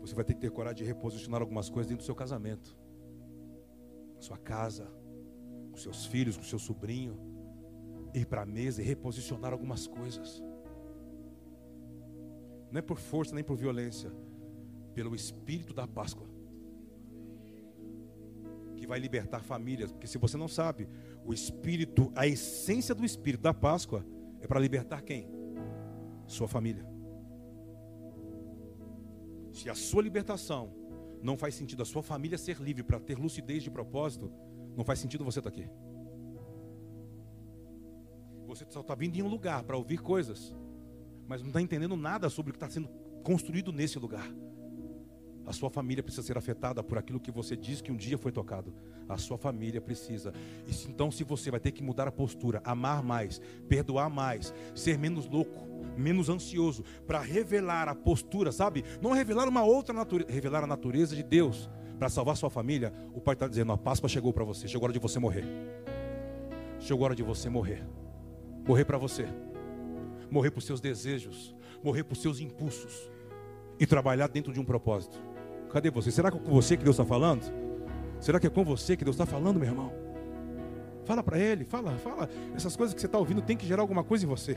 Você vai ter que ter coragem de reposicionar algumas coisas dentro do seu casamento, na sua casa, com seus filhos, com seu sobrinho, ir para a mesa e reposicionar algumas coisas. Não é por força nem por violência, pelo Espírito da Páscoa. Que vai libertar famílias. Porque se você não sabe, o Espírito, a essência do Espírito da Páscoa é para libertar quem? Sua família. Se a sua libertação não faz sentido a sua família ser livre para ter lucidez de propósito, não faz sentido você estar tá aqui. Você só está vindo em um lugar para ouvir coisas mas não está entendendo nada sobre o que está sendo construído nesse lugar. A sua família precisa ser afetada por aquilo que você diz que um dia foi tocado. A sua família precisa. Então, se você vai ter que mudar a postura, amar mais, perdoar mais, ser menos louco, menos ansioso, para revelar a postura, sabe? Não revelar uma outra natureza, revelar a natureza de Deus para salvar sua família. O Pai está dizendo: a Páscoa chegou para você, chegou a hora de você morrer. Chegou a hora de você morrer. Morrer para você morrer por seus desejos, morrer por seus impulsos e trabalhar dentro de um propósito. Cadê você? Será que é com você que Deus está falando? Será que é com você que Deus está falando, meu irmão? Fala para Ele, fala, fala. Essas coisas que você está ouvindo tem que gerar alguma coisa em você.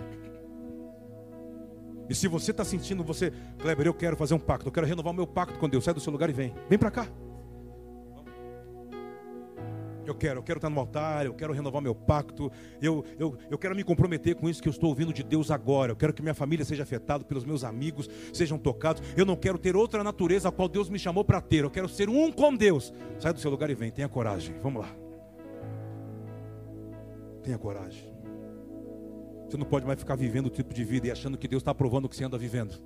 E se você está sentindo, você, Kleber, eu quero fazer um pacto, eu quero renovar o meu pacto com Deus, sai do seu lugar e vem. Vem para cá. Eu quero, eu quero estar no altar, eu quero renovar meu pacto, eu, eu, eu quero me comprometer com isso que eu estou ouvindo de Deus agora. Eu quero que minha família seja afetada, pelos meus amigos sejam tocados. Eu não quero ter outra natureza a qual Deus me chamou para ter. Eu quero ser um com Deus. Sai do seu lugar e vem, tenha coragem. Vamos lá. Tenha coragem. Você não pode mais ficar vivendo o tipo de vida e achando que Deus está aprovando o que você anda vivendo.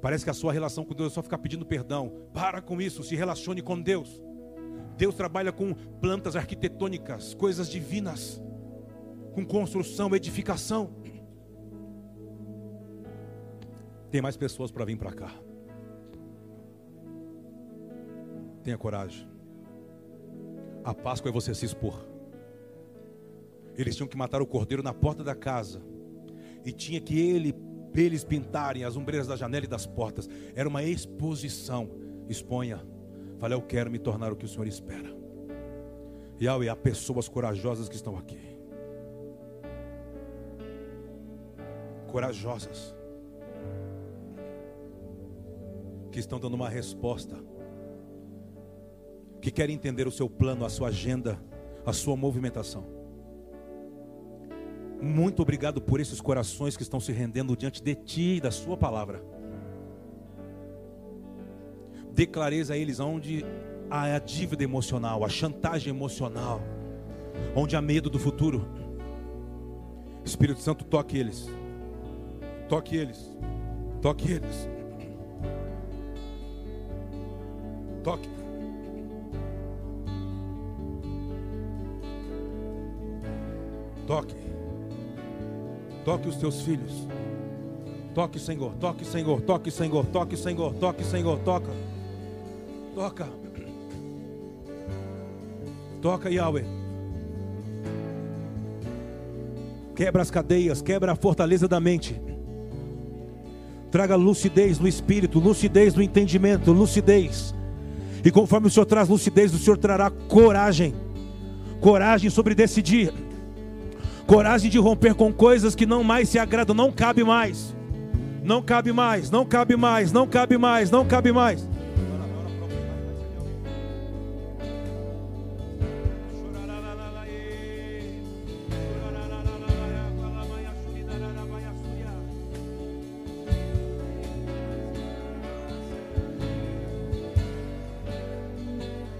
Parece que a sua relação com Deus é só ficar pedindo perdão. Para com isso, se relacione com Deus. Deus trabalha com plantas arquitetônicas, coisas divinas, com construção, edificação. Tem mais pessoas para vir para cá. Tenha coragem. A Páscoa é você se expor. Eles tinham que matar o cordeiro na porta da casa. E tinha que ele, eles pintarem as ombreiras da janela e das portas. Era uma exposição. Exponha. Fale, eu quero me tornar o que o Senhor espera. Yahweh, há pessoas corajosas que estão aqui. Corajosas. Que estão dando uma resposta. Que querem entender o seu plano, a sua agenda, a sua movimentação. Muito obrigado por esses corações que estão se rendendo diante de Ti e da Sua palavra. Dê clareza a eles onde há a dívida emocional, a chantagem emocional, onde há medo do futuro. Espírito Santo, toque eles. Toque eles. Toque eles. Toque. Toque. Toque os teus filhos. Toque, Senhor. Toque, Senhor. Toque, Senhor. Toque, Senhor. Toque, Senhor. Toca. Toca. Toca, Yahweh. Quebra as cadeias, quebra a fortaleza da mente. Traga lucidez no espírito, lucidez no entendimento, lucidez. E conforme o Senhor traz lucidez, o Senhor trará coragem. Coragem sobre decidir coragem de romper com coisas que não mais se agradam, não cabe mais. Não cabe mais, não cabe mais, não cabe mais, não cabe mais.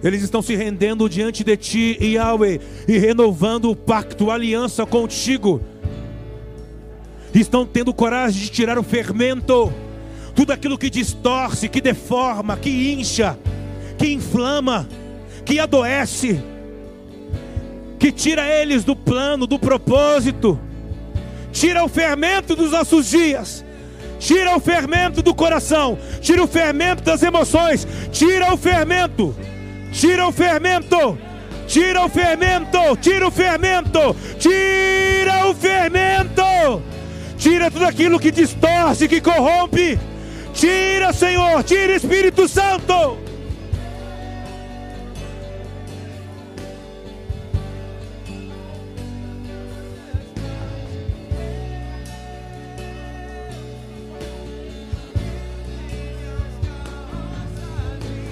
Eles estão se rendendo diante de ti, Yahweh, e renovando o pacto, a aliança contigo. Estão tendo coragem de tirar o fermento, tudo aquilo que distorce, que deforma, que incha, que inflama, que adoece, que tira eles do plano, do propósito, tira o fermento dos nossos dias. Tira o fermento do coração, tira o fermento das emoções, tira o fermento Tira o fermento. Tira o fermento. Tira o fermento. Tira o fermento. Tira tudo aquilo que distorce, que corrompe. Tira, Senhor. Tira, Espírito Santo.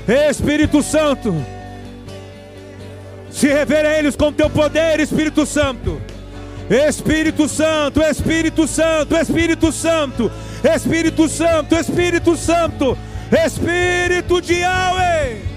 Espírito Santo, se revela a eles com teu poder, Espírito Santo. Espírito Santo, Espírito Santo, Espírito Santo, Espírito Santo, Espírito Santo, Espírito de Yahweh.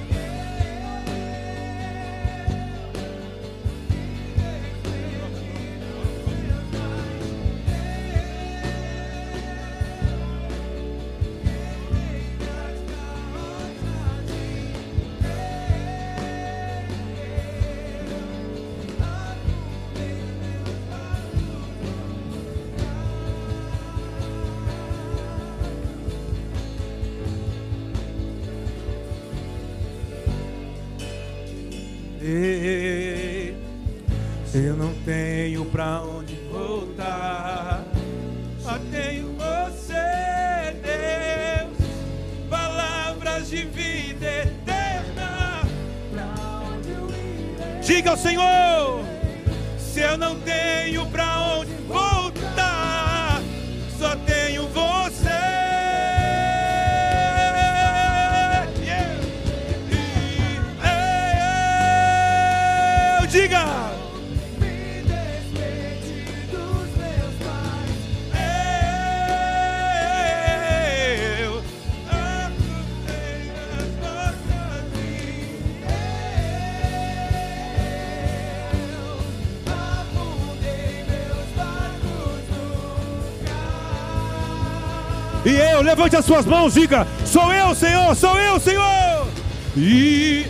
Pra onde voltar, só tenho você, Deus. Palavras de vida eterna. Diga ao Senhor: se eu não tenho pra onde voltar, levante as suas mãos, diga: Sou eu, Senhor, sou eu, Senhor. E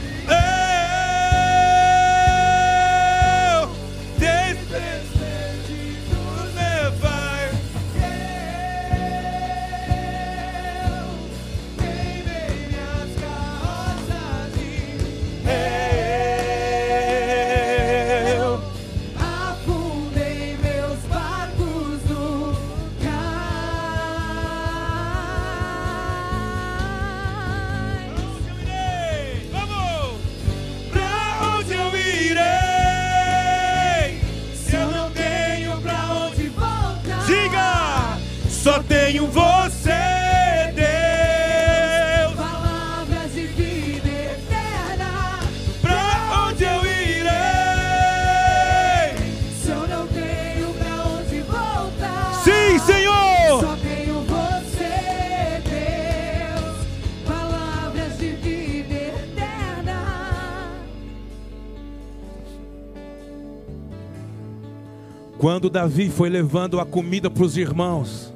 Davi foi levando a comida para os irmãos,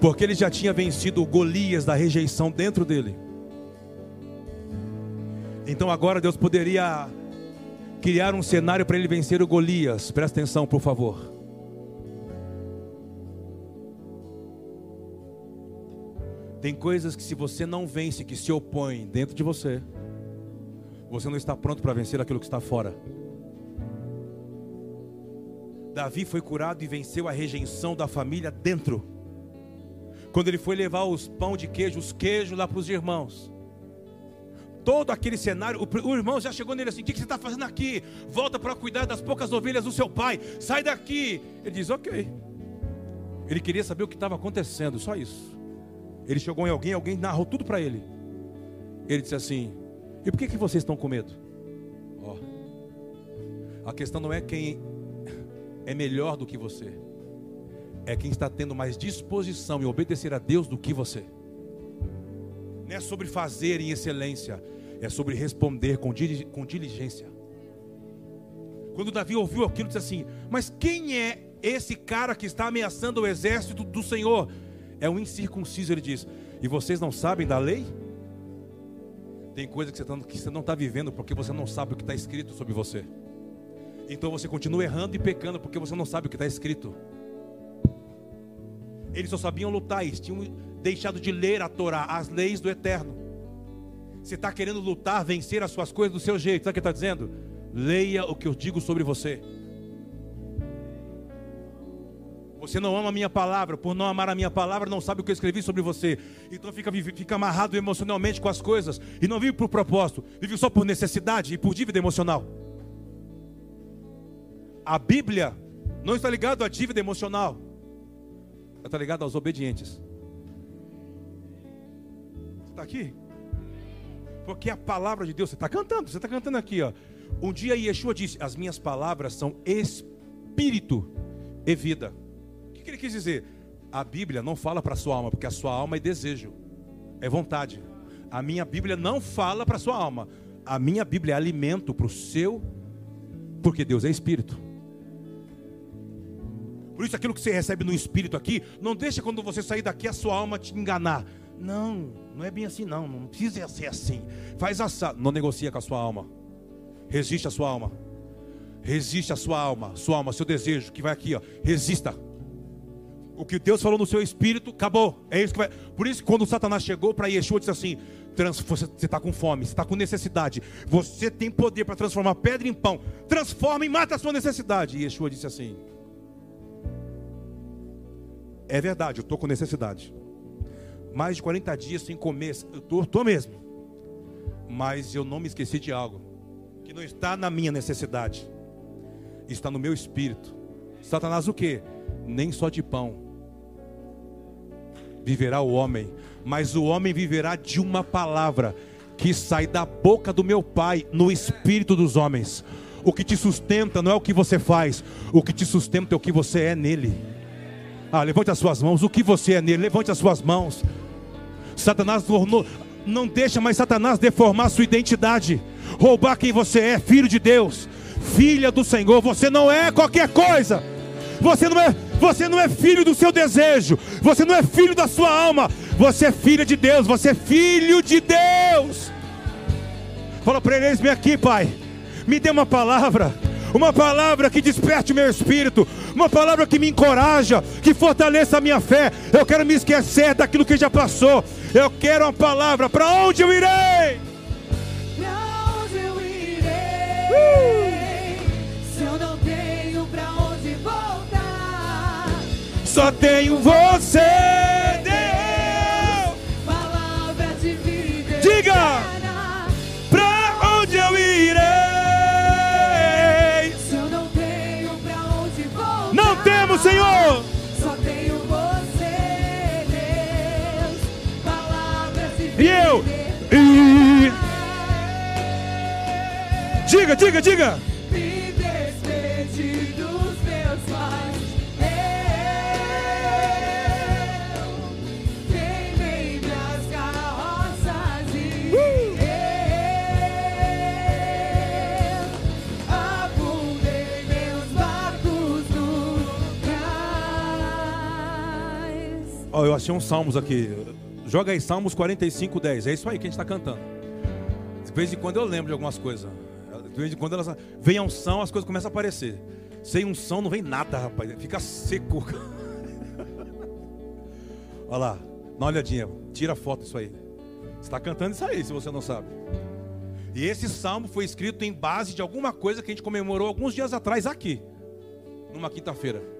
porque ele já tinha vencido Golias da rejeição dentro dele. Então agora Deus poderia criar um cenário para ele vencer o Golias. Presta atenção, por favor. Tem coisas que se você não vence, que se opõem dentro de você, você não está pronto para vencer aquilo que está fora. Davi foi curado e venceu a rejeição da família dentro. Quando ele foi levar os pão de queijo, os queijos lá para os irmãos. Todo aquele cenário, o, irmão já chegou nele assim: O que você está fazendo aqui? Volta para cuidar das poucas ovelhas do seu pai, sai daqui. Ele diz: Ok. Ele queria saber o que estava acontecendo, só isso. Ele chegou em alguém, alguém narrou tudo para ele. Ele disse assim: E por que, que vocês estão com medo? Ó, a questão não é quem é melhor do que você, é quem está tendo mais disposição em obedecer a Deus do que você. Não é sobre fazer em excelência, é sobre responder com, com diligência. Quando Davi ouviu aquilo, disse assim: Mas quem é esse cara que está ameaçando o exército do Senhor? É um incircunciso, ele diz. E vocês não sabem da lei? Tem coisa que você, tá- não está vivendo porque você não sabe o que está escrito sobre você. Então você continua errando e pecando porque você não sabe o que está escrito. Eles só sabiam lutar, eles tinham deixado de ler a Torá, as leis do eterno. Você está querendo lutar, vencer as suas coisas do seu jeito, sabe o que está dizendo? Leia o que eu digo sobre você. Você não ama a minha palavra, por não amar a minha palavra, não sabe o que eu escrevi sobre você. Então fica, fica amarrado emocionalmente com as coisas e não vive por propósito, vive só por necessidade e por dívida emocional. A Bíblia não está ligada à dívida emocional, ela está ligada aos obedientes. Você está aqui? Porque a palavra de Deus, você está cantando, você está cantando aqui, ó. Um dia Yeshua disse: As minhas palavras são espírito e vida. Que ele quis dizer? A Bíblia não fala para a sua alma, porque a sua alma é desejo, é vontade. A minha Bíblia não fala para a sua alma. A minha Bíblia é alimento para o seu, porque Deus é espírito. Por isso aquilo que você recebe no espírito aqui, não deixa quando você sair daqui a sua alma te enganar. Não, não é bem assim não, não precisa ser assim. Faz assado, não negocia com a sua alma. Resiste a sua alma. Resiste a sua alma, sua alma, seu desejo que vai aqui, ó. Resista. O que Deus falou no seu espírito, acabou. É isso que vai. Por isso, que quando Satanás chegou para Yeshua, disse assim: trans- você está com fome, você está com necessidade. Você tem poder para transformar pedra em pão. Transforma e mata a sua necessidade. E Yeshua disse assim: É verdade, eu estou com necessidade. Mais de 40 dias sem comer, eu estou tô, tô mesmo. Mas eu não me esqueci de algo que não está na minha necessidade, está no meu espírito. Satanás o que? Nem só de pão viverá o homem, mas o homem viverá de uma palavra que sai da boca do meu Pai no espírito dos homens. O que te sustenta não é o que você faz, o que te sustenta é o que você é nele. Ah, levante as suas mãos, o que você é nele, levante as suas mãos. Satanás tornou, não deixa mais Satanás deformar sua identidade, roubar quem você é, filho de Deus, filha do Senhor. Você não é qualquer coisa. Você não é, você não é filho do seu desejo. Você não é filho da sua alma. Você é filha de Deus. Você é filho de Deus. Fala para eles, vem aqui, Pai. Me dê uma palavra. Uma palavra que desperte o meu espírito. Uma palavra que me encoraja. Que fortaleça a minha fé. Eu quero me esquecer daquilo que já passou. Eu quero uma palavra. Para onde eu irei? Pra onde eu irei? Só tenho você, Deus. Palavra de vida Diga! Pra onde eu irei? Se eu não tenho pra onde voltar. Não temos, Senhor. Só tenho você, Deus. Palavras de vida E eu? E diga, diga, diga. Ó, eu achei uns salmos aqui. Joga aí Salmos 45, 10. É isso aí que a gente está cantando. De vez em quando eu lembro de algumas coisas. De vez em quando elas. Vem a unção, as coisas começam a aparecer. Sem unção não vem nada, rapaz. Fica seco. Olha lá, dá uma olhadinha. Tira a foto disso aí. Você está cantando isso aí, se você não sabe. E esse salmo foi escrito em base de alguma coisa que a gente comemorou alguns dias atrás aqui. Numa quinta-feira.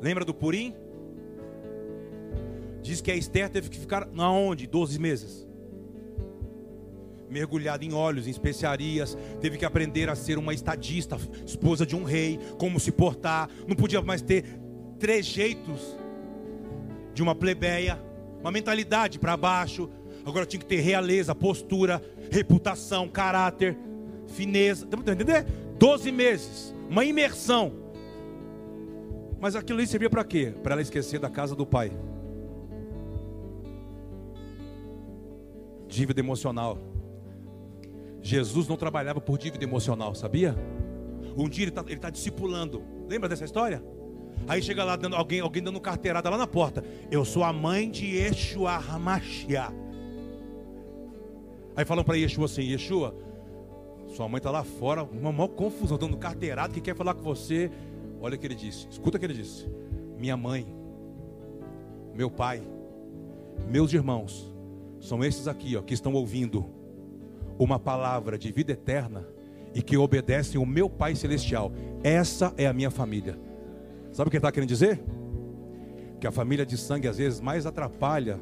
Lembra do Purim? Diz que a Esther teve que ficar na onde? 12 meses. Mergulhada em óleos, em especiarias, teve que aprender a ser uma estadista, esposa de um rei, como se portar, não podia mais ter trejeitos de uma plebeia, uma mentalidade para baixo. Agora tinha que ter realeza, postura, reputação, caráter, fineza. Entender? 12 meses, uma imersão. Mas aquilo ali servia para quê? Para ela esquecer da casa do pai. Dívida emocional. Jesus não trabalhava por dívida emocional, sabia? Um dia ele está tá discipulando. Lembra dessa história? Aí chega lá dando, alguém, alguém dando carteirada lá na porta. Eu sou a mãe de Yeshua Hamashia. Aí falam para Yeshua assim: Yeshua, sua mãe está lá fora, uma maior confusão, dando carteirada, que quer falar com você. Olha o que ele disse, escuta o que ele disse: Minha mãe, meu pai, meus irmãos, são esses aqui ó, que estão ouvindo uma palavra de vida eterna e que obedecem o meu Pai Celestial. Essa é a minha família. Sabe o que ele está querendo dizer? Que a família de sangue às vezes mais atrapalha.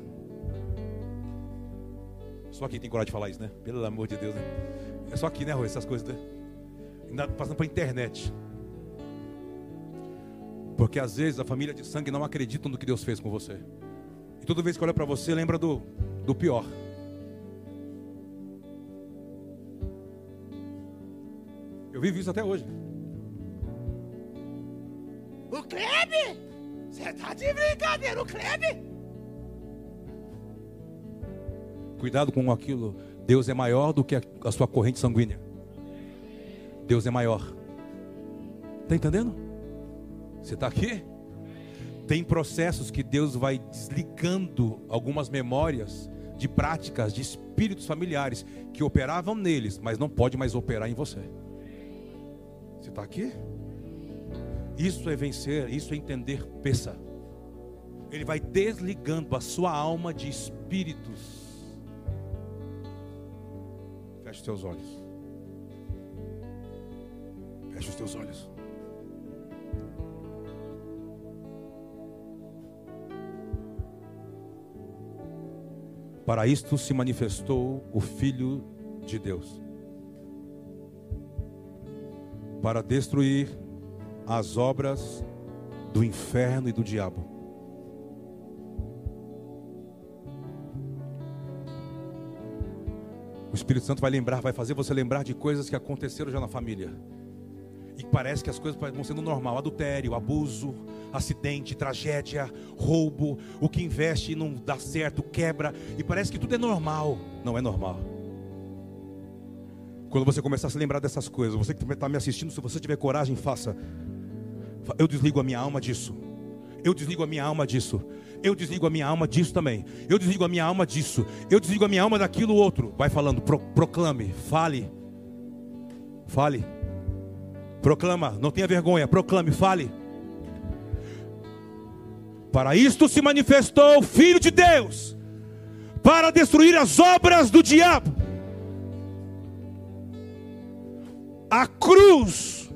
Só quem tem coragem de falar isso, né? Pelo amor de Deus, né? É só aqui, né, Rui? Essas coisas, né? Ainda passando para a internet. Porque às vezes a família de sangue não acredita no que Deus fez com você. E toda vez que olha para você, lembra do, do pior. Eu vivo isso até hoje. O Klebe? Você tá de brincadeira, o Klebe? Cuidado com aquilo. Deus é maior do que a, a sua corrente sanguínea. Deus é maior. Está entendendo? Você está aqui? Tem processos que Deus vai desligando algumas memórias de práticas, de espíritos familiares que operavam neles, mas não pode mais operar em você. Você está aqui? Isso é vencer, isso é entender peça. Ele vai desligando a sua alma de espíritos. Feche os teus olhos. Feche os teus olhos. Para isto se manifestou o Filho de Deus para destruir as obras do inferno e do diabo. O Espírito Santo vai lembrar, vai fazer você lembrar de coisas que aconteceram já na família. E parece que as coisas vão sendo normal: adultério, abuso, acidente, tragédia, roubo, o que investe e não dá certo, quebra, e parece que tudo é normal. Não é normal. Quando você começar a se lembrar dessas coisas, você que está me assistindo, se você tiver coragem, faça. Eu desligo a minha alma disso. Eu desligo a minha alma disso. Eu desligo a minha alma disso também. Eu desligo a minha alma disso. Eu desligo a minha alma daquilo outro. Vai falando, pro, proclame, fale. Fale. Proclama, não tenha vergonha, proclame, fale. Para isto se manifestou o Filho de Deus, para destruir as obras do diabo. A cruz,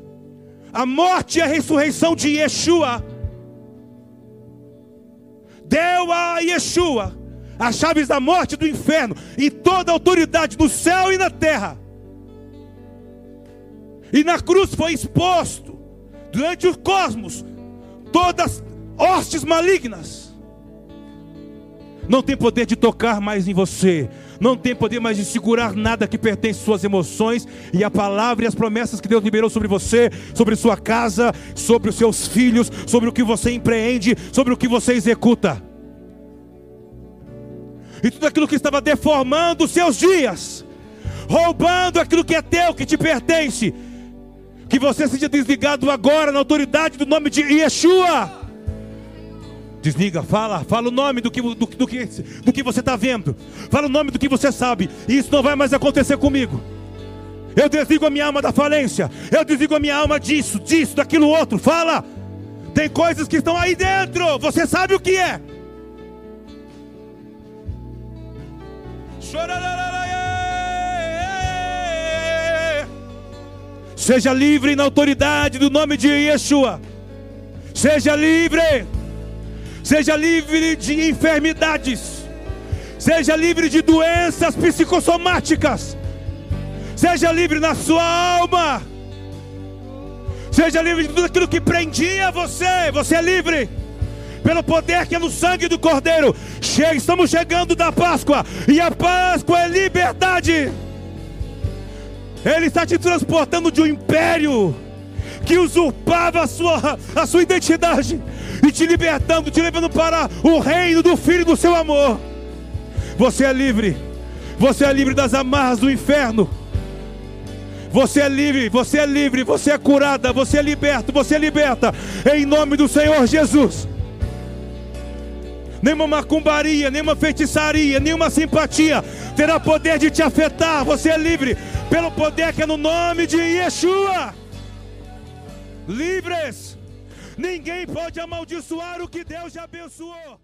a morte e a ressurreição de Yeshua deu a Yeshua as chaves da morte e do inferno e toda a autoridade no céu e na terra. E na cruz foi exposto durante o cosmos todas hostes malignas. Não tem poder de tocar mais em você, não tem poder mais de segurar nada que pertence às suas emoções e a palavra e as promessas que Deus liberou sobre você, sobre sua casa, sobre os seus filhos, sobre o que você empreende, sobre o que você executa. E tudo aquilo que estava deformando os seus dias, roubando aquilo que é teu, que te pertence, que você seja desligado agora na autoridade do nome de Yeshua. Desliga, fala, fala o nome do que, do, do que, do que você está vendo. Fala o nome do que você sabe. E isso não vai mais acontecer comigo. Eu desligo a minha alma da falência. Eu desligo a minha alma disso, disso, daquilo outro. Fala. Tem coisas que estão aí dentro. Você sabe o que é. Seja livre na autoridade do nome de Yeshua. Seja livre. Seja livre de enfermidades. Seja livre de doenças psicossomáticas. Seja livre na sua alma. Seja livre de tudo aquilo que prendia você. Você é livre. Pelo poder que é no sangue do Cordeiro. estamos chegando da Páscoa. E a Páscoa é liberdade. Ele está te transportando de um império que usurpava a sua, a sua identidade e te libertando, te levando para o reino do Filho do seu amor. Você é livre, você é livre das amarras do inferno. Você é livre, você é livre, você é curada, você é liberto, você é liberta, em nome do Senhor Jesus. Nenhuma macumbaria, nenhuma feitiçaria, nenhuma simpatia terá poder de te afetar. Você é livre, pelo poder que é no nome de Yeshua. Livres. Ninguém pode amaldiçoar o que Deus já abençoou.